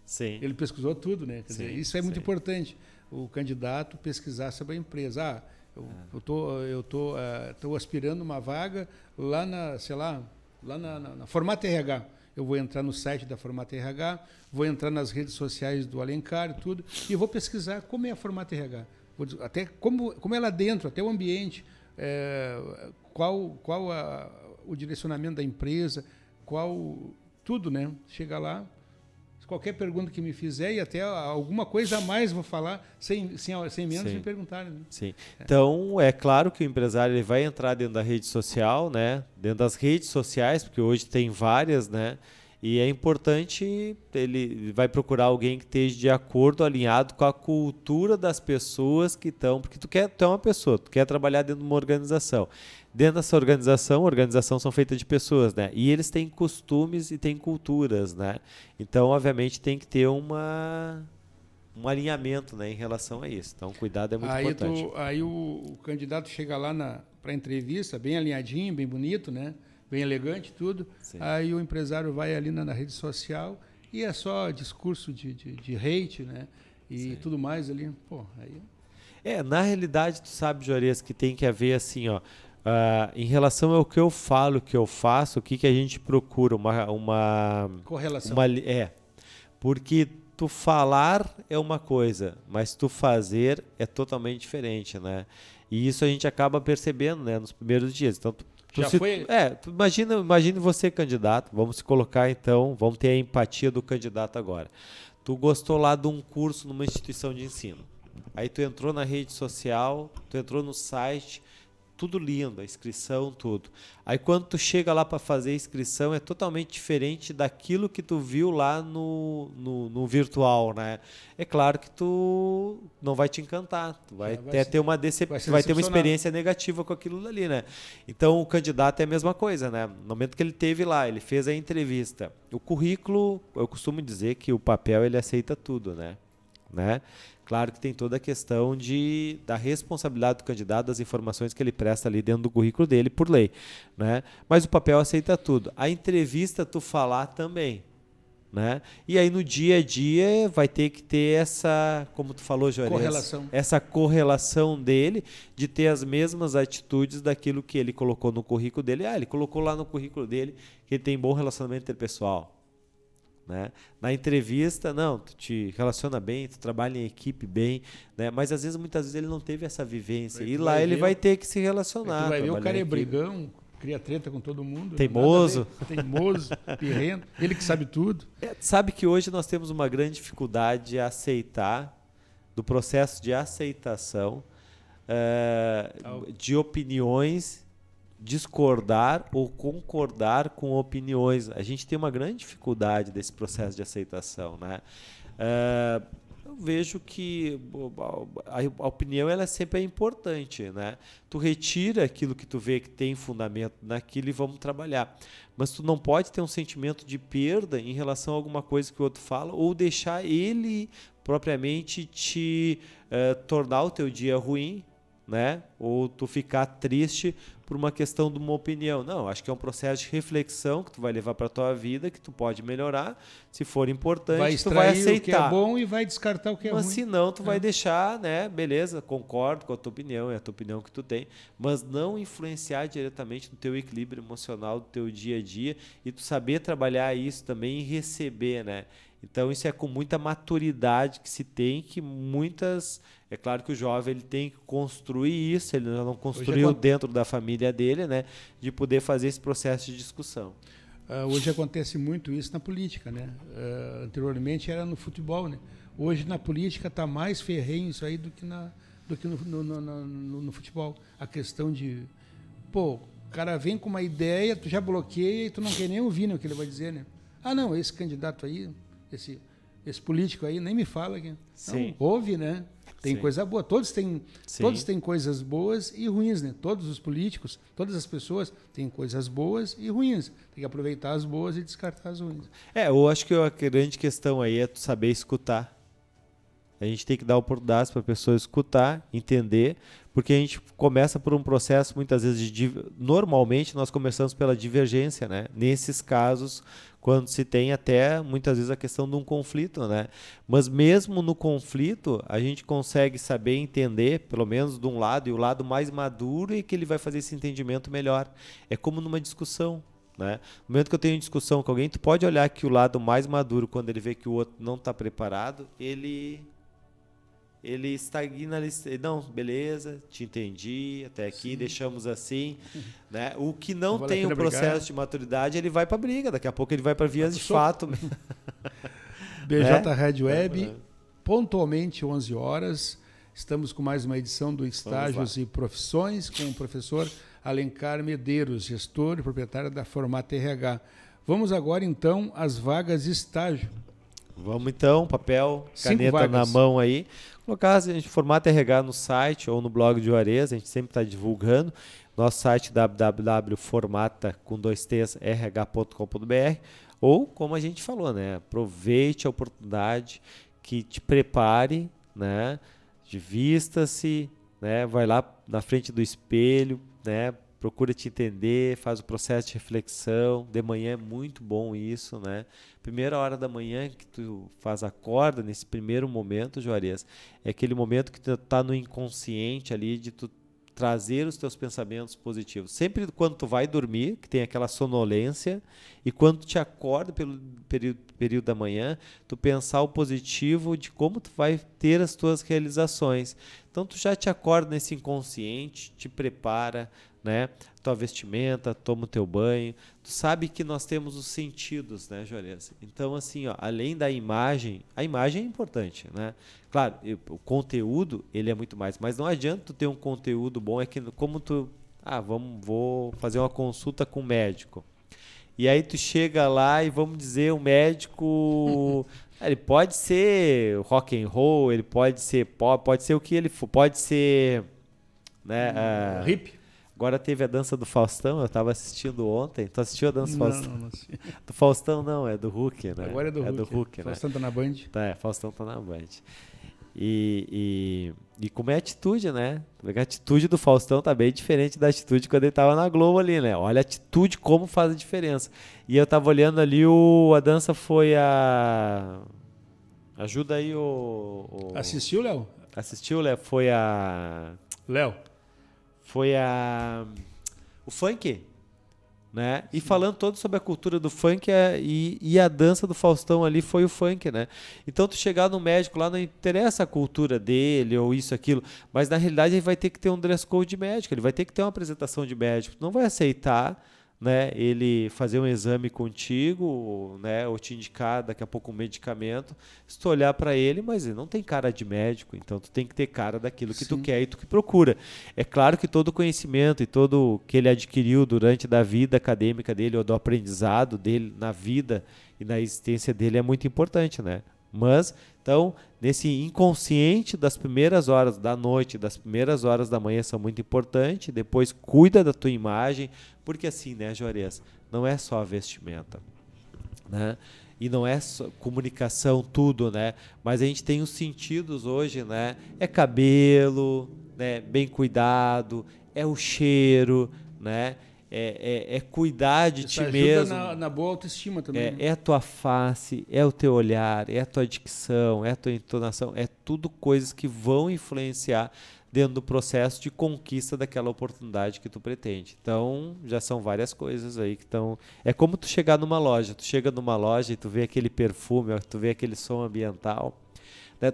Sim.
Ele pesquisou tudo, né? Sim, dizer, isso é muito importante. O candidato pesquisar sobre a empresa. Ah, eu, é. eu tô, eu tô, uh, tô aspirando uma vaga lá na, sei lá, lá na, na, na Formata RH. Eu vou entrar no site da Formata RH, vou entrar nas redes sociais do Alencar e tudo, e vou pesquisar como é a Formata RH. Até como, como é lá dentro, até o ambiente, é, qual, qual a, o direcionamento da empresa, qual tudo, né? Chega lá, qualquer pergunta que me fizer e até alguma coisa a mais vou falar sem, sem, sem menos Sim. me perguntarem. Né?
Sim. É. Então, é claro que o empresário ele vai entrar dentro da rede social, né? Dentro das redes sociais, porque hoje tem várias, né? E é importante, ele vai procurar alguém que esteja de acordo, alinhado com a cultura das pessoas que estão, porque tu quer, tu é uma pessoa, tu quer trabalhar dentro de uma organização. Dentro dessa organização, organização são feitas de pessoas, né? E eles têm costumes e têm culturas, né? Então, obviamente, tem que ter uma um alinhamento, né, em relação a isso. Então, cuidado é muito
aí
importante.
Tu, aí o, o, candidato chega lá para a entrevista, bem alinhadinho, bem bonito, né? Bem elegante, tudo. Sim. Aí o empresário vai ali na, na, rede social e é só discurso de, de, de hate, né? E Sim. tudo mais ali. Pô, aí...
É, na realidade, tu sabe, Juarez, que tem que haver assim, ó, Uh, em relação ao que eu falo, o que eu faço, o que, que a gente procura? Uma, uma
correlação.
Uma, é, porque tu falar é uma coisa, mas tu fazer é totalmente diferente, né? E isso a gente acaba percebendo, né, nos primeiros dias. Então, tu,
tu Já
se,
foi?
É, imagina, imagine você candidato. Vamos se colocar então, vamos ter a empatia do candidato agora. Tu gostou lá de um curso numa instituição de ensino. Aí tu entrou na rede social, tu entrou no site, tudo lindo, a inscrição, tudo. Aí quando tu chega lá para fazer a inscrição, é totalmente diferente daquilo que tu viu lá no, no, no, virtual, né? É claro que tu não vai te encantar, tu vai, vai ter uma decep... vai, vai ter uma experiência negativa com aquilo ali, né? Então o candidato é a mesma coisa, né? No momento que ele teve lá, ele fez a entrevista. O currículo, eu costumo dizer que o papel ele aceita tudo, né? né? Claro que tem toda a questão de, da responsabilidade do candidato, das informações que ele presta ali dentro do currículo dele, por lei. Né? Mas o papel aceita tudo. A entrevista, tu falar também. Né? E aí no dia a dia vai ter que ter essa, como tu falou, Juarez,
correlação.
essa correlação dele de ter as mesmas atitudes daquilo que ele colocou no currículo dele. Ah, ele colocou lá no currículo dele que ele tem bom relacionamento interpessoal. Né? Na entrevista, não, tu te relaciona bem, tu trabalha em equipe bem, né? mas às vezes, muitas vezes, ele não teve essa vivência. E lá ele vai ter que se relacionar. Tu
vai ver o cara é brigão, cria treta com todo mundo.
Teimoso.
Teimoso, pirrento, ele que sabe tudo.
É, sabe que hoje nós temos uma grande dificuldade de aceitar, do processo de aceitação uh, de opiniões discordar ou concordar com opiniões. A gente tem uma grande dificuldade desse processo de aceitação, né? Uh, eu vejo que a, opinião ela sempre é importante, né? Tu retira aquilo que tu vê que tem fundamento naquilo e vamos trabalhar. Mas tu não pode ter um sentimento de perda em relação a alguma coisa que o outro fala ou deixar ele propriamente te uh, tornar o teu dia ruim né? Ou tu ficar triste por uma questão de uma opinião. Não, acho que é um processo de reflexão que tu vai levar para tua vida, que tu pode melhorar. Se for importante,
vai
tu vai aceitar.
o que é bom e vai descartar o que é
mas
ruim.
se não, tu é. vai deixar, né? Beleza, concordo com a tua opinião, é a tua opinião que tu tem, mas não influenciar diretamente no teu equilíbrio emocional do teu dia a dia e tu saber trabalhar isso também e receber, né? Então isso é com muita maturidade que se tem, que muitas. É claro que o jovem ele tem que construir isso, ele não construiu dentro da família dele, né? De poder fazer esse processo de discussão.
Uh, hoje acontece muito isso na política, né? Uh, anteriormente era no futebol, né? Hoje na política está mais ferrenho isso aí do que, na, do que no, no, no, no futebol. A questão de, pô, o cara vem com uma ideia, tu já bloqueia e tu não quer nem ouvir né, o que ele vai dizer, né? Ah, não, esse candidato aí esse, esse político aí nem me fala que
Sim.
Não, ouve, né? Tem Sim. coisa boa. Todos têm, todos têm coisas boas e ruins, né? Todos os políticos, todas as pessoas têm coisas boas e ruins. Tem que aproveitar as boas e descartar as ruins.
É, eu acho que a grande questão aí é tu saber escutar. A gente tem que dar oportunidades para a pessoa escutar, entender, porque a gente começa por um processo muitas vezes de normalmente nós começamos pela divergência, né? Nesses casos, quando se tem até muitas vezes a questão de um conflito, né? Mas mesmo no conflito, a gente consegue saber entender, pelo menos de um lado, e o lado mais maduro é que ele vai fazer esse entendimento melhor. É como numa discussão, né? No momento que eu tenho discussão com alguém, tu pode olhar que o lado mais maduro, quando ele vê que o outro não está preparado, ele ele estagna não, beleza, te entendi, até aqui, Sim. deixamos assim, né? O que não vale tem um processo brigar. de maturidade, ele vai para briga, daqui a pouco ele vai para vias de fato.
BJ né? Red Web, é. pontualmente 11 horas, estamos com mais uma edição do Estágios e Profissões com o professor Alencar Medeiros, gestor e proprietário da Formata RH. Vamos agora então às vagas estágio.
Vamos então, papel, caneta na mão aí. Colocar a gente formato RH no site ou no blog de Juarez, a gente sempre está divulgando. Nosso site www.formata com dois t's rh.com.br ou como a gente falou, né? Aproveite a oportunidade que te prepare, né? De vista-se, né? Vai lá na frente do espelho, né? Procura te entender, faz o processo de reflexão. De manhã é muito bom isso, né? Primeira hora da manhã que tu faz a corda, nesse primeiro momento, Juarez, é aquele momento que tu tá no inconsciente ali de tu trazer os teus pensamentos positivos. Sempre quando tu vai dormir, que tem aquela sonolência, e quando tu te acorda pelo período, período da manhã, tu pensar o positivo de como tu vai ter as tuas realizações. Então tu já te acorda nesse inconsciente, te prepara, né? Tua vestimenta, toma o teu banho. Tu sabe que nós temos os sentidos, né, Juarez? Então, assim, ó, além da imagem, a imagem é importante, né? Claro, o conteúdo, ele é muito mais, mas não adianta tu ter um conteúdo bom, é que como tu, ah, vamos, vou fazer uma consulta com o médico. E aí tu chega lá e vamos dizer, o médico ele pode ser rock and roll, ele pode ser pop, pode ser o que ele for, pode ser né,
uh, hip.
Agora teve a dança do Faustão, eu estava assistindo ontem. Tu assistiu a dança do Faustão?
Não, não
do Faustão não, é do Hulk, né?
Agora é do
é
Hulk.
Do Hulk né?
Faustão tá na Band.
Tá, é, Faustão tá na Band. E, e, e como é a atitude, né? A atitude do Faustão tá bem diferente da atitude quando ele tava na Globo ali, né? Olha a atitude, como faz a diferença. E eu tava olhando ali, o, a dança foi a. Ajuda aí o. o...
Assistiu, Léo?
Assistiu, Léo? Foi a.
Léo
foi a o funk, né? E falando todo sobre a cultura do funk é, e, e, a dança do Faustão ali foi o funk, né? Então tu chegar no médico lá não interessa a cultura dele ou isso aquilo, mas na realidade ele vai ter que ter um dress code de médico, ele vai ter que ter uma apresentação de médico, tu não vai aceitar né, ele fazer um exame contigo, né, ou te indicar daqui a pouco um medicamento, se tu olhar para ele, mas ele não tem cara de médico, então tu tem que ter cara daquilo que Sim. tu quer e tu que procura. É claro que todo o conhecimento e todo que ele adquiriu durante da vida acadêmica dele ou do aprendizado dele na vida e na existência dele é muito importante, né? Mas, então, nesse inconsciente das primeiras horas da noite, das primeiras horas da manhã são muito importantes. Depois, cuida da tua imagem, porque assim, né, Juarez, não é só a vestimenta, né? E não é só comunicação, tudo, né? Mas a gente tem os sentidos hoje, né? É cabelo, né? Bem cuidado, é o cheiro, né? É, é, é cuidar de Isso ti mesmo.
Na, na boa autoestima também.
É,
né?
é, a tua face, é o teu olhar, é a tua dicção, é a tua entonação, é tudo coisas que vão influenciar dentro do processo de conquista daquela oportunidade que tu pretende. Então, já são várias coisas aí que estão. É como tu chegar numa loja. Tu chega numa loja e tu vê aquele perfume, tu vê aquele som ambiental né?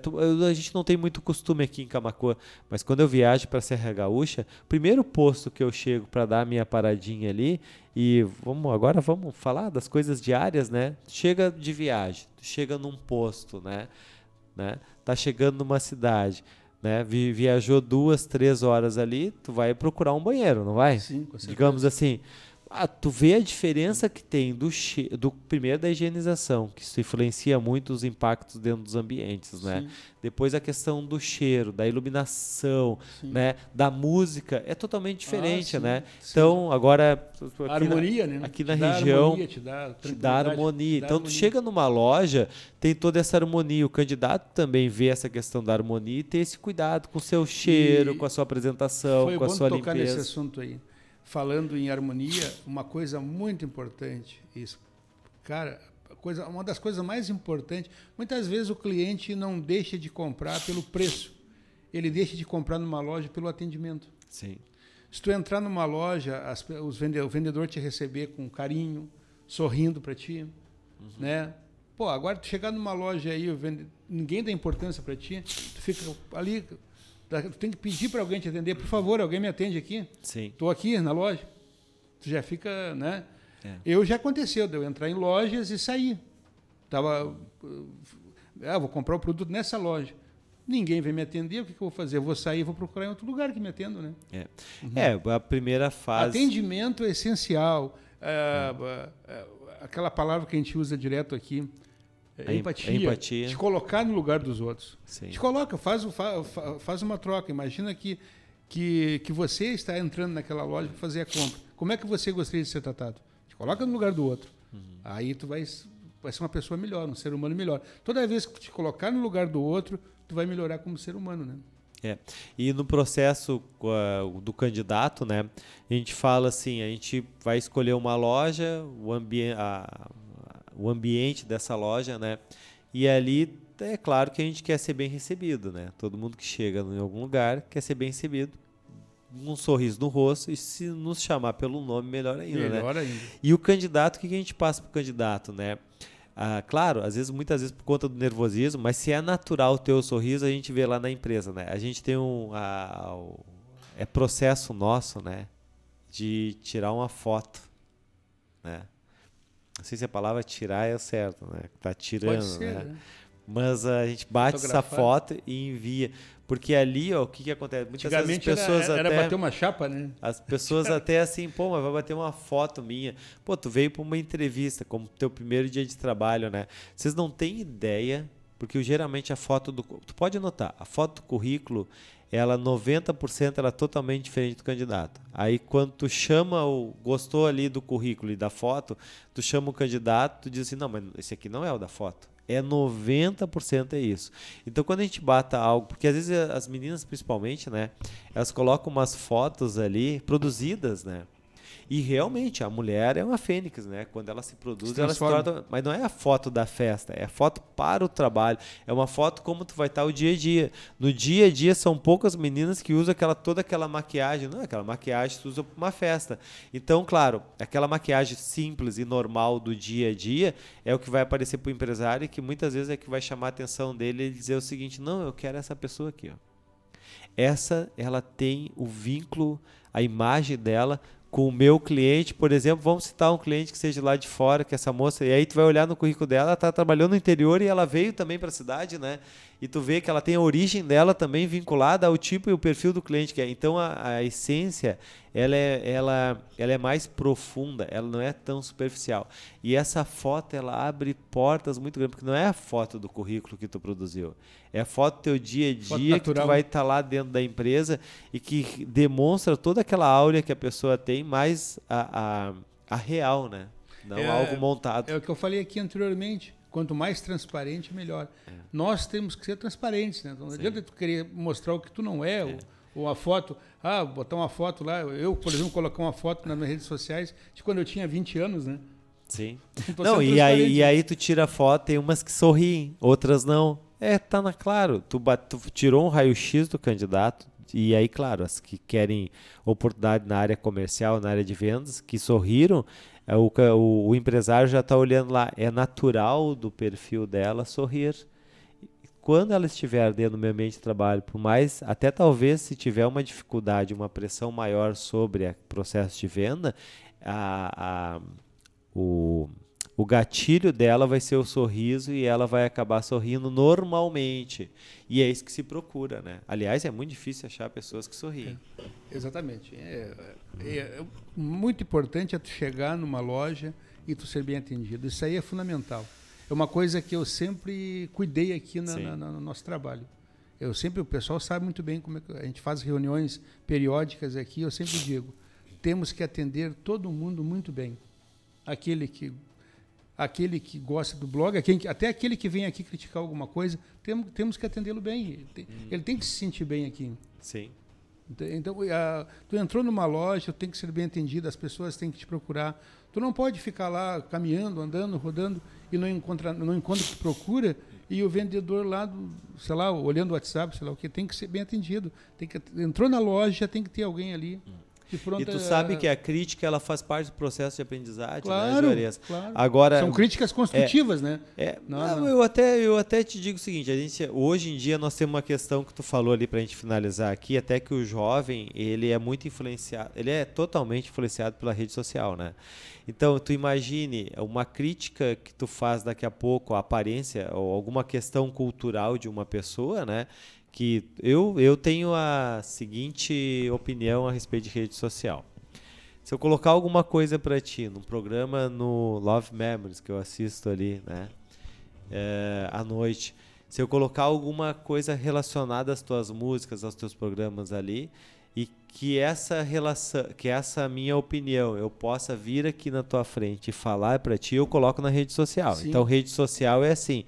A gente não tem muito costume aqui em Camacuã, mas quando eu viajo para Serra Gaúcha, primeiro posto que eu chego para dar a minha paradinha ali, e vamos agora vamos falar das coisas diárias, né? Chega de viagem, chega num posto, né? né? Tá chegando numa cidade. Né? viajou duas, três horas ali, tu vai procurar um banheiro, não vai?
Sim, com certeza.
Digamos assim, ah, tu vê a diferença que tem do, do primeiro da higienização, que isso influencia muito os impactos dentro dos ambientes, né? Sim. Depois a questão do cheiro, da iluminação, sim. né? Da música é totalmente diferente, ah, né? Então agora
a harmonia,
na,
né?
Aqui na região
harmonia, te dá,
te dá harmonia. Dá então harmonia. tu chega numa loja tem toda essa harmonia. O candidato também vê essa questão da harmonia e ter esse cuidado com o seu cheiro, e com a sua apresentação, com a sua limpeza. Foi bom tocar
nesse assunto aí falando em harmonia, uma coisa muito importante, isso, cara, coisa, uma das coisas mais importantes, muitas vezes o cliente não deixa de comprar pelo preço, ele deixa de comprar numa loja pelo atendimento.
Sim.
Se tu entrar numa loja, as, os vendedor, o vendedor te receber com carinho, sorrindo para ti, uhum. né? Pô, agora tu chegar numa loja aí, vende, ninguém dá importância para ti, tu fica ali tem que pedir para alguém te atender. Por favor, alguém me atende aqui.
Sim.
Estou aqui na loja. Tu já fica, né? É. Eu já aconteceu, de eu entrar em lojas e sair. Tava, ah, vou comprar o produto nessa loja. Ninguém vem me atender, o que, que eu vou fazer? Eu vou sair, vou procurar em outro lugar que me atenda, né?
É, uhum. é a primeira fase.
Atendimento é essencial. é, é, aquela palavra que a gente usa direto aqui, é, empatia,
empatia.
Te colocar no lugar dos outros.
Sim.
Te coloca, faz, faz, uma troca. Imagina que, que, que você está entrando naquela loja para fazer a compra. Como é que você gostaria de ser tratado? Te coloca no lugar do outro. Uhum. Aí tu vai, vai ser uma pessoa melhor, um ser humano melhor. Toda vez que te colocar no lugar do outro, tu vai melhorar como ser humano, né?
É. E no processo uh, do candidato, né, a gente fala assim, a gente vai escolher uma loja, o, ambi a, o ambiente dessa loja, né, e ali é claro que a gente quer ser bem recebido, né? Todo mundo que chega em algum lugar quer ser bem recebido, um sorriso no rosto e se nos chamar pelo nome melhor ainda,
melhor
né?
Ainda.
E o candidato, o que a gente passa para o candidato, né? Ah, claro, às vezes, muitas vezes por conta do nervosismo, mas se é natural o teu sorriso, a gente vê lá na empresa, né? A gente tem um. é processo nosso, né? De tirar uma foto, né? Não sei se a palavra tirar é certo, né? Tá tirando, ser, né? né? Mas a gente bate essa foto e envia. Porque ali, ó, o que, que acontece?
Muitas vezes as pessoas era, era até, bater uma chapa, né?
As pessoas até assim, pô, mas vai bater uma foto minha. Pô, tu veio para uma entrevista, como teu primeiro dia de trabalho, né? Vocês não têm ideia, porque geralmente a foto do. Tu pode notar, a foto do currículo, ela 90% ela é totalmente diferente do candidato. Aí quando tu chama o. gostou ali do currículo e da foto, tu chama o candidato, tu diz assim, não, mas esse aqui não é o da foto é 90% é isso. Então quando a gente bata algo, porque às vezes as meninas principalmente, né, elas colocam umas fotos ali produzidas, né? E realmente, a mulher é uma fênix, né? Quando ela se produz, se ela se torna. Mas não é a foto da festa, é a foto para o trabalho. É uma foto como tu vai estar o dia a dia. No dia a dia, são poucas meninas que usam aquela, toda aquela maquiagem. Não é aquela maquiagem que tu usa para uma festa. Então, claro, aquela maquiagem simples e normal do dia a dia é o que vai aparecer para o empresário e que muitas vezes é que vai chamar a atenção dele e dizer o seguinte: não, eu quero essa pessoa aqui. Ó. Essa, ela tem o vínculo, a imagem dela com o meu cliente, por exemplo, vamos citar um cliente que seja lá de fora, que essa moça, e aí tu vai olhar no currículo dela, ela está trabalhando no interior e ela veio também para a cidade, né? E tu vê que ela tem a origem dela também vinculada ao tipo e o perfil do cliente que é. Então a, a essência, ela é, ela, ela é mais profunda, ela não é tão superficial. E essa foto, ela abre portas muito grandes, porque não é a foto do currículo que tu produziu, é a foto do teu dia a dia que tu vai estar tá lá dentro da empresa e que demonstra toda aquela áurea que a pessoa tem, mais a, a, a real, né? Não é, algo montado.
É o que eu falei aqui anteriormente. Quanto mais transparente, melhor. É. Nós temos que ser transparentes, né? Não Sim. adianta tu querer mostrar o que tu não é, é. Ou, ou, a foto, ah, botar uma foto lá. Eu, por exemplo, colocar uma foto nas minhas redes sociais de quando eu tinha 20 anos, né?
Sim. Não, e aí, e aí tu tira a foto, tem umas que sorriem, outras não. É, tá na claro. Tu, tu tirou um raio-x do candidato, e aí, claro, as que querem oportunidade na área comercial, na área de vendas, que sorriram, é, o, o, o empresário já está olhando lá. É natural do perfil dela sorrir. Quando ela estiver dentro do meu ambiente de trabalho, por mais, até talvez se tiver uma dificuldade, uma pressão maior sobre o processo de venda, a, a, o, o gatilho dela vai ser o sorriso e ela vai acabar sorrindo normalmente. E é isso que se procura, né? Aliás, é muito difícil achar pessoas que sorriem.
É, exatamente. É, é, é, muito importante é tu chegar numa loja e tu ser bem atendido. Isso aí é fundamental. É uma coisa que eu sempre cuidei aqui na, na, na, no nosso trabalho. Eu sempre, o pessoal sabe muito bem como é que a gente faz reuniões periódicas aqui. Eu sempre digo, temos que atender todo mundo muito bem. Aquele que aquele que gosta do blog, até aquele que vem aqui criticar alguma coisa, temos, temos que atendê-lo bem. Ele tem, hum. ele tem, que se sentir bem aqui.
Sim.
Então, a, tu entrou numa loja, tem que ser bem atendido, as pessoas têm que te procurar. Tu não pode ficar lá caminhando, andando, rodando e não encontra, não encontra o que procura e o vendedor lá, do, sei lá, olhando o WhatsApp, sei lá o que, tem que ser bem atendido. Tem que, entrou na loja, já tem que ter alguém ali. Hum
e tu sabe é que a crítica ela faz parte do processo de aprendizagem, né,
claro,
né,
Claro.
Agora
são críticas construtivas,
é,
né?
É, não, não, não, eu até eu até te digo o seguinte, a gente hoje em dia nós temos uma questão que tu falou ali para a gente finalizar aqui, até que o jovem ele é muito influenciado, ele é totalmente influenciado pela rede social, né? Então tu imagine uma crítica que tu faz daqui a pouco a aparência ou alguma questão cultural de uma pessoa, né? Que eu, eu tenho a seguinte opinião a respeito de rede social. Se eu colocar alguma coisa para ti, num programa no Love Memories, que eu assisto ali, né? É, à noite. Se eu colocar alguma coisa relacionada às tuas músicas, aos teus programas ali, e que essa relação, que essa minha opinião eu possa vir aqui na tua frente e falar para ti, eu coloco na rede social. Sim. Então, rede social é assim.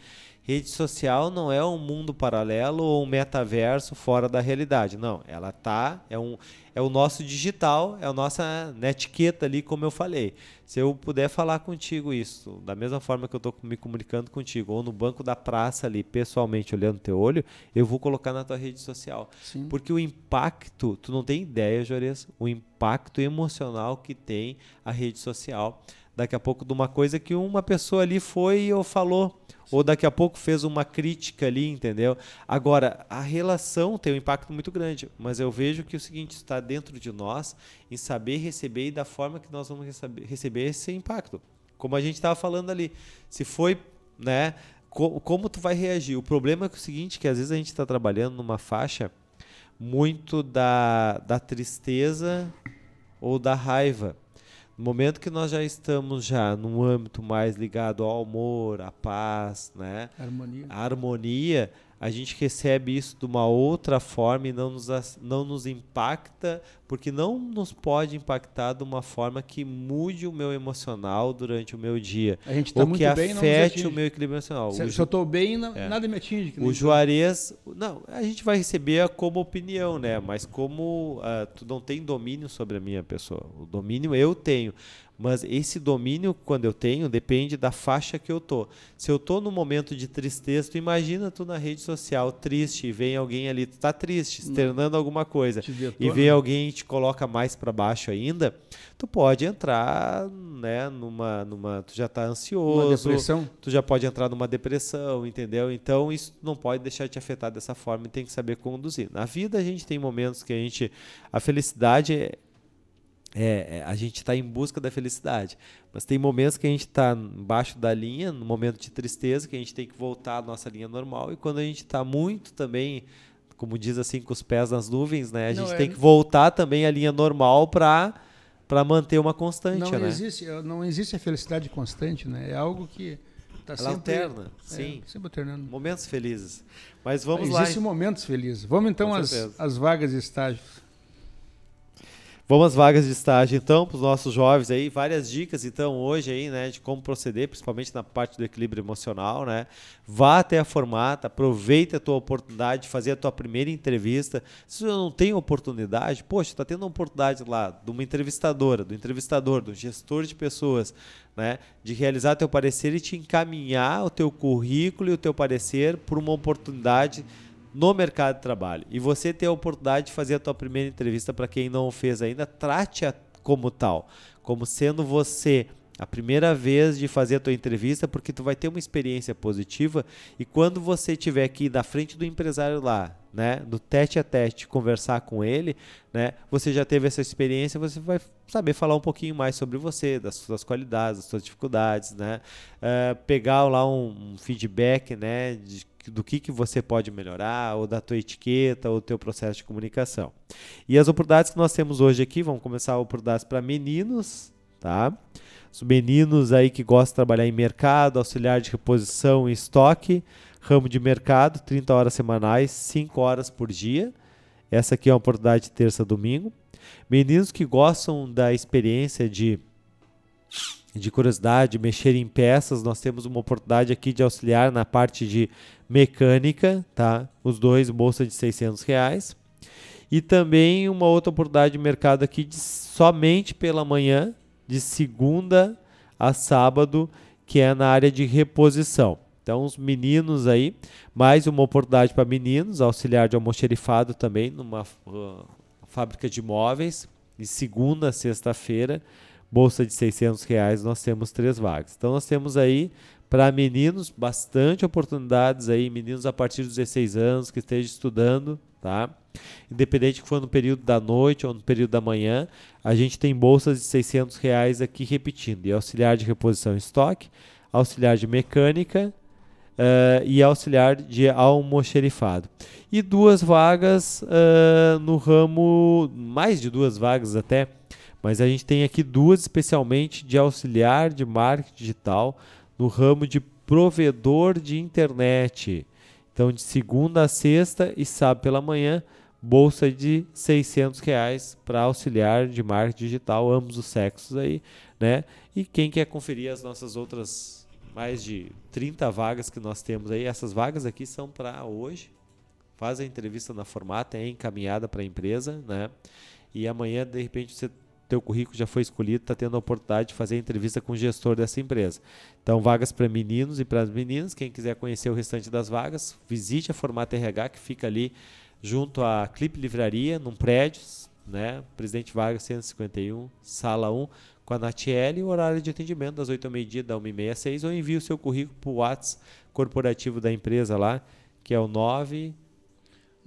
Rede social não é um mundo paralelo ou um metaverso fora da realidade. Não, ela tá, é, um, é o nosso digital, é a nossa etiqueta ali, como eu falei. Se eu puder falar contigo isso, da mesma forma que eu estou me comunicando contigo, ou no banco da praça ali, pessoalmente, olhando teu olho, eu vou colocar na tua rede social. Sim. Porque o impacto, tu não tem ideia, Jores, o impacto emocional que tem a rede social. Daqui a pouco de uma coisa que uma pessoa ali foi ou falou ou daqui a pouco fez uma crítica ali, entendeu? Agora, a relação tem um impacto muito grande, mas eu vejo que o seguinte está dentro de nós em saber receber e da forma que nós vamos receber, esse impacto. Como a gente estava falando ali, se foi, né? Co como tu vai reagir? O problema é, que é o seguinte, que às vezes a gente está trabalhando numa faixa muito da, da tristeza ou da raiva. No momento que nós já estamos já num âmbito mais ligado ao amor, à paz, né?
Harmonia.
A harmonia, a gente recebe isso de uma outra forma e não nos, não nos impacta, porque não nos pode impactar de uma forma que mude o meu emocional durante o meu dia.
A gente tá
ou que afete o meu equilíbrio emocional.
Se, se eu estou bem, não, é. nada me atinge.
O Juarez, não, a gente vai receber como opinião, né? Mas como uh, tu não tem domínio sobre a minha pessoa, o domínio eu tenho. Mas esse domínio, quando eu tenho, depende da faixa que eu tô. Se eu tô no momento de tristeza, tu imagina tu na rede social triste e vem alguém ali, tu tá triste, externando alguma coisa, e vem alguém e te coloca mais para baixo ainda, tu pode entrar, né, numa, numa, tu já tá ansioso,
uma depressão.
tu já pode entrar numa depressão, entendeu? Então isso não pode deixar te afetar dessa forma e tem que saber conduzir. Na vida a gente tem momentos que a gente, a felicidade é é, é, a gente está em busca da felicidade. Mas tem momentos que a gente está embaixo da linha, no momento de tristeza, que a gente tem que voltar à nossa linha normal. E quando a gente está muito também, como diz assim, com os pés nas nuvens, né? A gente não, tem é... que voltar também à linha normal para para manter uma constante,
não
né?
Existe, não existe a felicidade constante, né? É algo que
está sempre... alterna, é, sim.
sempre alternando.
Momentos felizes. Mas vamos
Existem
lá.
Existem momentos felizes. Vamos então às, às vagas e estágios.
Vamos às vagas de estágio, então, para os nossos jovens aí. Várias dicas, então, hoje aí, né, de como proceder, principalmente na parte do equilíbrio emocional, né? Vá até a formata, aproveite a tua oportunidade de fazer a tua primeira entrevista. Se você não tem oportunidade, poxa, está tendo uma oportunidade lá de uma entrevistadora, do entrevistador, do gestor de pessoas, né, de realizar teu parecer e te encaminhar o teu currículo e o teu parecer por uma oportunidade no mercado de trabalho. E você ter a oportunidade de fazer a tua primeira entrevista para quem não fez ainda, trate-a como tal, como sendo você a primeira vez de fazer a tua entrevista, porque tu vai ter uma experiência positiva. E quando você estiver aqui da frente do empresário lá, né, do tete a tete, conversar com ele, né, você já teve essa experiência, você vai saber falar um pouquinho mais sobre você, das suas qualidades, das suas dificuldades, né, uh, pegar lá um, um feedback, né, de do que, que você pode melhorar, ou da tua etiqueta, ou do teu processo de comunicação. E as oportunidades que nós temos hoje aqui, vamos começar oportunidades para meninos, tá? Os meninos aí que gostam de trabalhar em mercado, auxiliar de reposição e estoque, ramo de mercado, 30 horas semanais, 5 horas por dia. Essa aqui é uma oportunidade de terça a domingo. Meninos que gostam da experiência de de curiosidade, mexer em peças, nós temos uma oportunidade aqui de auxiliar na parte de mecânica, tá? Os dois, bolsa de 600 reais. E também uma outra oportunidade de mercado aqui de somente pela manhã, de segunda a sábado, que é na área de reposição. Então, os meninos aí, mais uma oportunidade para meninos, auxiliar de almoxerifado também, numa uh, fábrica de móveis, de segunda a sexta-feira, bolsa de 600 reais, nós temos três vagas. Então, nós temos aí para meninos, bastante oportunidades aí, meninos a partir dos 16 anos que estejam estudando, tá? Independente que for no período da noite ou no período da manhã, a gente tem bolsas de 600 reais aqui repetindo, e auxiliar de reposição em estoque, auxiliar de mecânica uh, e auxiliar de almoxerifado. E duas vagas uh, no ramo, mais de duas vagas até, Mas a gente tem aqui duas especialmente de auxiliar de marketing digital no ramo de provedor de internet. Então, de segunda a sexta e sábado pela manhã, bolsa de 600 reais para auxiliar de marketing digital, ambos os sexos aí, né? E quem quer conferir as nossas outras mais de 30 vagas que nós temos aí, essas vagas aqui são para hoje. Faz a entrevista na formata, é encaminhada para a empresa, né? E amanhã, de repente, você teu currículo já foi escolhido, está tendo a oportunidade de fazer a entrevista com o gestor dessa empresa. Então, vagas para meninos e para as meninas. Quem quiser conhecer o restante das vagas, visite a Formata RH, que fica ali junto à Clipe Livraria, num prédio, né? Presidente Vargas 151, sala 1, com a Natiele, horário de atendimento das 8 ao meio-dia, da 1h30 às 6 ou envie o seu currículo para o WhatsApp corporativo da empresa lá, que é o 9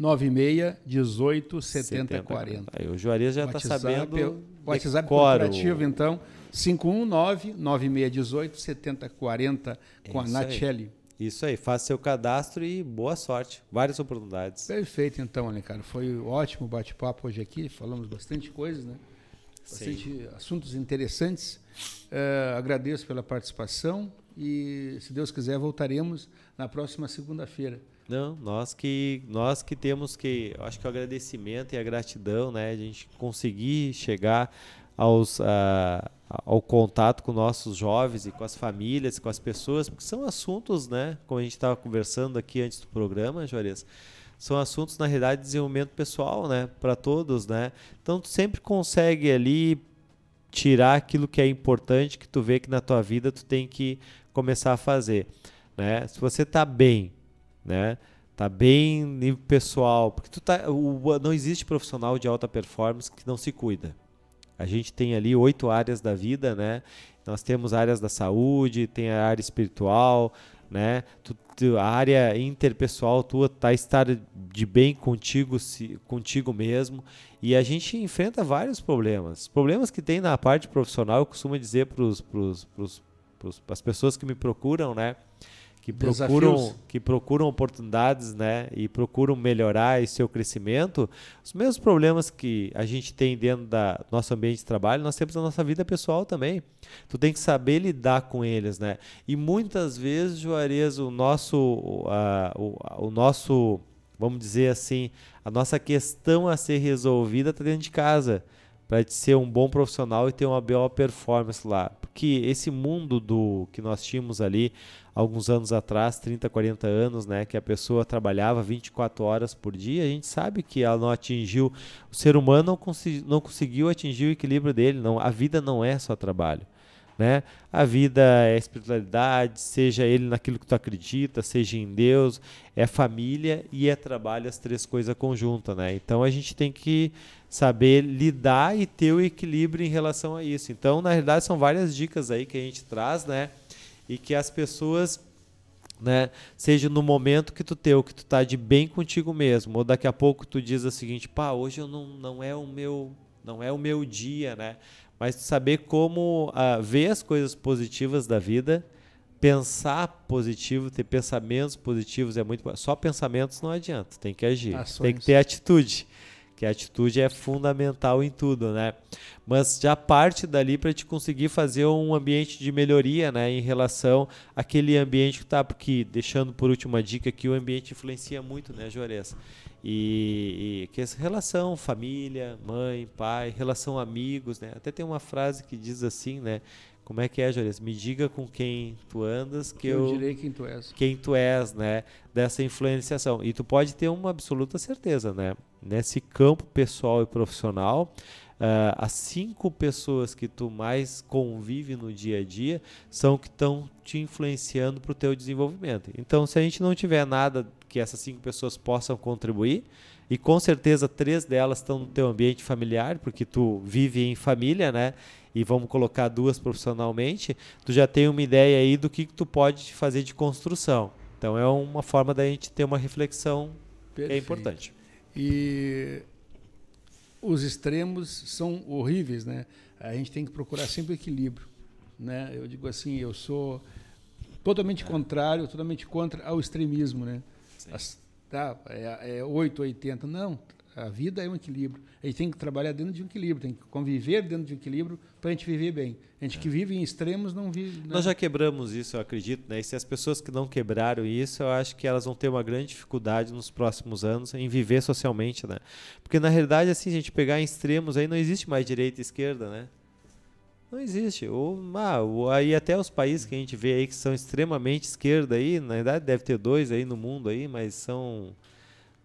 96 18 70, 40.
Aí o Juarez já está sabendo.
O WhatsApp corporativo, então, 519 9618 7040 com é a Nachelli.
Isso aí, faça seu cadastro e boa sorte. Várias oportunidades.
Perfeito, então, Alencar. Foi um ótimo bate-papo hoje aqui. Falamos bastante coisas, né? Bastante Sim. assuntos interessantes. Uh, agradeço pela participação e, se Deus quiser, voltaremos na próxima segunda-feira.
Não, nós que nós que temos que, acho que o agradecimento e a gratidão, né, a gente conseguir chegar aos a, ao contato com nossos jovens e com as famílias, com as pessoas, porque são assuntos, né, como a gente estava conversando aqui antes do programa, Juarez, são assuntos na realidade de desenvolvimento pessoal, né, para todos, né? Então tu sempre consegue ali tirar aquilo que é importante, que tu vê que na tua vida tu tem que começar a fazer, né? Se você está bem, né? Tá bem nível pessoal, porque tu tá, o, não existe profissional de alta performance que não se cuida. A gente tem ali oito áreas da vida, né? Nós temos áreas da saúde, tem a área espiritual, né? Tu, tu, a área interpessoal tua tá estar de bem contigo, se, contigo mesmo. E a gente enfrenta vários problemas. Problemas que tem na parte profissional, eu costumo dizer para as pessoas que me procuram, né? Que procuram, que procuram oportunidades né, e procuram melhorar esse seu crescimento, os mesmos problemas que a gente tem dentro do nosso ambiente de trabalho, nós temos na nossa vida pessoal também. Tu tem que saber lidar com eles, né? E muitas vezes, Juarez, o nosso, uh, o, o nosso, vamos dizer assim, a nossa questão a ser resolvida está dentro de casa para ser um bom profissional e ter uma boa performance lá. Porque esse mundo do que nós tínhamos ali alguns anos atrás, 30, 40 anos, né, que a pessoa trabalhava 24 horas por dia, a gente sabe que ela não atingiu, o ser humano não, não conseguiu atingir o equilíbrio dele, não, a vida não é só trabalho. Né? A vida é espiritualidade, seja ele naquilo que tu acredita, seja em Deus, é família e é trabalho, as três coisas conjuntas, né? Então a gente tem que saber lidar e ter o equilíbrio em relação a isso. Então, na realidade, são várias dicas aí que a gente traz, né? E que as pessoas né? Seja no momento que tu teu, que tu tá de bem contigo mesmo, ou daqui a pouco tu diz o seguinte, pá, hoje eu não, não é o meu, não é o meu dia, né? Mas saber como uh, ver as coisas positivas da vida, pensar positivo, ter pensamentos positivos é muito só pensamentos não adianta, tem que agir, Ações. tem que ter atitude, que a atitude é fundamental em tudo, né? Mas já parte dali para te conseguir fazer um ambiente de melhoria, né, em relação àquele ambiente que tá, porque deixando por última dica que o ambiente influencia muito, né, Juarez? E, e, que essa relação família, mãe, pai, relação amigos, né? Até tem uma frase que diz assim, né? Como é que é, Jores? Me diga com quem tu andas que, eu,
eu direi quem tu és.
Quem tu és, né? Dessa influenciação. E tu pode ter uma absoluta certeza, né? Nesse campo pessoal e profissional, Uh, as cinco pessoas que tu mais convive no dia a dia são que estão te influenciando para o teu desenvolvimento. Então, se a gente não tiver nada que essas cinco pessoas possam contribuir, e com certeza três delas estão no teu ambiente familiar, porque tu vive em família, né? E vamos colocar duas profissionalmente, tu já tem uma ideia aí do que, que tu pode fazer de construção. Então é uma forma da gente ter uma reflexão Perfeito. que é importante.
E os extremos são horríveis, né? A gente tem que procurar sempre equilíbrio, né? Eu digo assim, eu sou totalmente contrário, totalmente contra ao extremismo, né? As, tá, é, é 8, 80. Não, A vida é um equilíbrio. A gente tem que trabalhar dentro de um equilíbrio, tem que conviver dentro de um equilíbrio para a gente viver bem. A gente é. que vive em extremos não vive. Né?
Nós já quebramos isso, eu acredito, né? E se as pessoas que não quebraram isso, eu acho que elas vão ter uma grande dificuldade nos próximos anos em viver socialmente, né? Porque na realidade, assim, a gente pegar em extremos aí não existe mais direita e esquerda, né? Não existe. Ou, ah, aí até os países que a gente vê aí que são extremamente esquerda aí, na verdade deve ter dois aí no mundo aí, mas são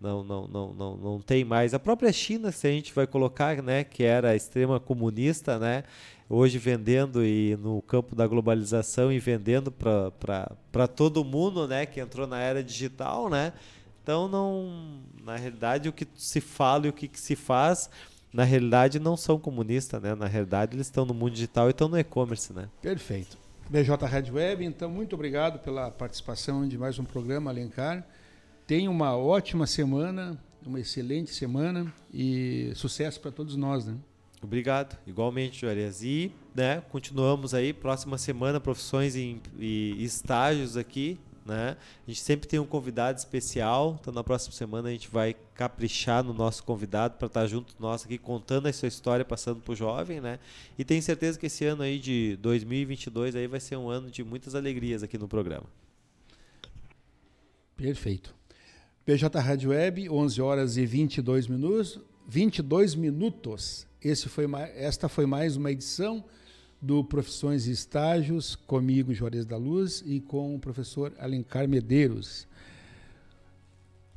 não, não, não, não, não tem mais. A própria China, se a gente vai colocar, né, que era extrema comunista, né, hoje vendendo e no campo da globalização e vendendo para todo mundo, né, que entrou na era digital, né. Então não, na realidade o que se fala e o que, que se faz na realidade não são comunistas, né? Na realidade eles estão no mundo digital e estão no e-commerce, né?
Perfeito. BJ Red Web, então muito obrigado pela participação de mais um programa Alencar. Tenha uma ótima semana, uma excelente semana e sucesso para todos nós, né?
Obrigado, igualmente, Juarez. E né, continuamos aí, próxima semana, profissões e, e estágios aqui né? A gente sempre tem um convidado especial, então na próxima semana a gente vai caprichar no nosso convidado para estar tá junto nós aqui contando a sua história, passando para o jovem, né? E tenho certeza que esse ano aí de 2022 aí vai ser um ano de muitas alegrias aqui no programa.
Perfeito. PJ Rádio Web, 11 horas e 22 minutos. 22 minutos. Esse foi, esta foi mais uma edição do Profissões e Estágios, comigo, Juarez da Luz, e com o professor Alencar Medeiros.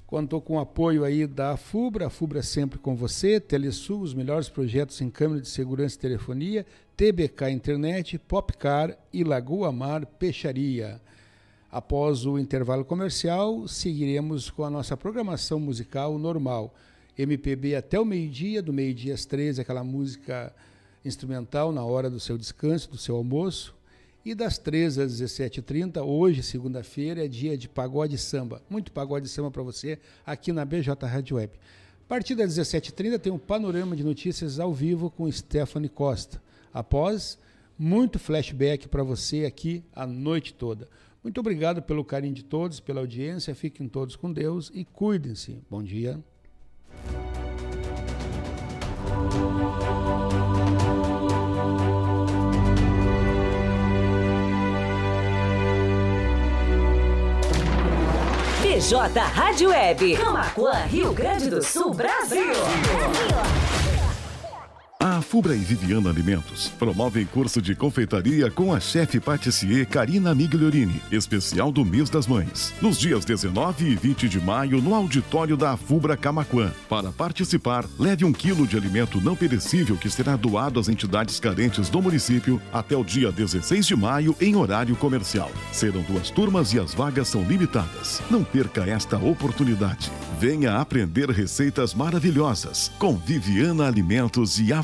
Contou com o apoio aí da FUBRA, a FUBRA sempre com você, Telesul, os melhores projetos em câmera de segurança e telefonia, TBK Internet, Popcar e Lagoa Mar Peixaria. Após o intervalo comercial, seguiremos com a nossa programação musical normal. MPB até o meio-dia, do meio-dia às 13, aquela música instrumental na hora do seu descanso, do seu almoço. E das 13 às 17h30, hoje, segunda-feira, é dia de pagode samba. Muito pagode samba para você aqui na BJ Rádio Web. A partir das 17h30 tem um panorama de notícias ao vivo com Stephanie Costa. Após, muito flashback para você aqui a noite toda. Muito obrigado pelo carinho de todos, pela audiência. Fiquem todos com Deus e cuidem-se. Bom dia.
PJ Rádio Web. Camacuã, Rio Grande do Sul, Brasil. Brasil.
A Fubra e Viviana Alimentos promovem curso de confeitaria com a chefe patissier Karina Migliorini, especial do mês das mães, nos dias 19 e 20 de maio no auditório da Fubra Camaquã. Para participar, leve um quilo de alimento não perecível que será doado às entidades carentes do município até o dia 16 de maio em horário comercial. Serão duas turmas e as vagas são limitadas. Não perca esta oportunidade. Venha aprender receitas maravilhosas com Viviana Alimentos e a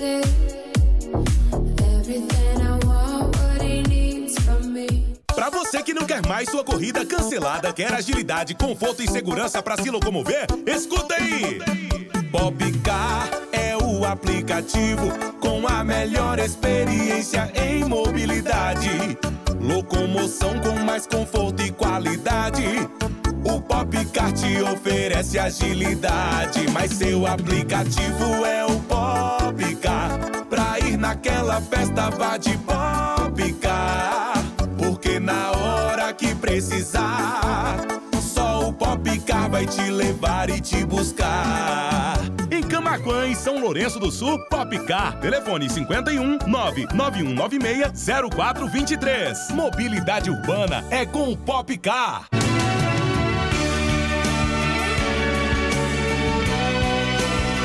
Você que não quer mais sua corrida cancelada, quer agilidade, conforto e segurança para se locomover? Escuta aí! Popcar é o aplicativo com a melhor experiência em mobilidade. Locomoção com mais conforto e qualidade. O Popcar te oferece agilidade, mas seu aplicativo é o Popcar. Pra ir naquela festa, vá de Popcar. Que precisar, só o Popcar vai te levar e te buscar. Em Camaquã e São Lourenço do Sul, Popcar. Telefone 51 99196 0423. Mobilidade urbana é com o Popcar.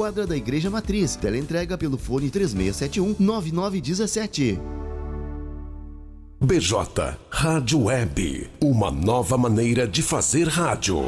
quadra da Igreja Matriz. Teleentrega pelo fone 3671 9917.
BJ Rádio Web, uma nova maneira de fazer rádio.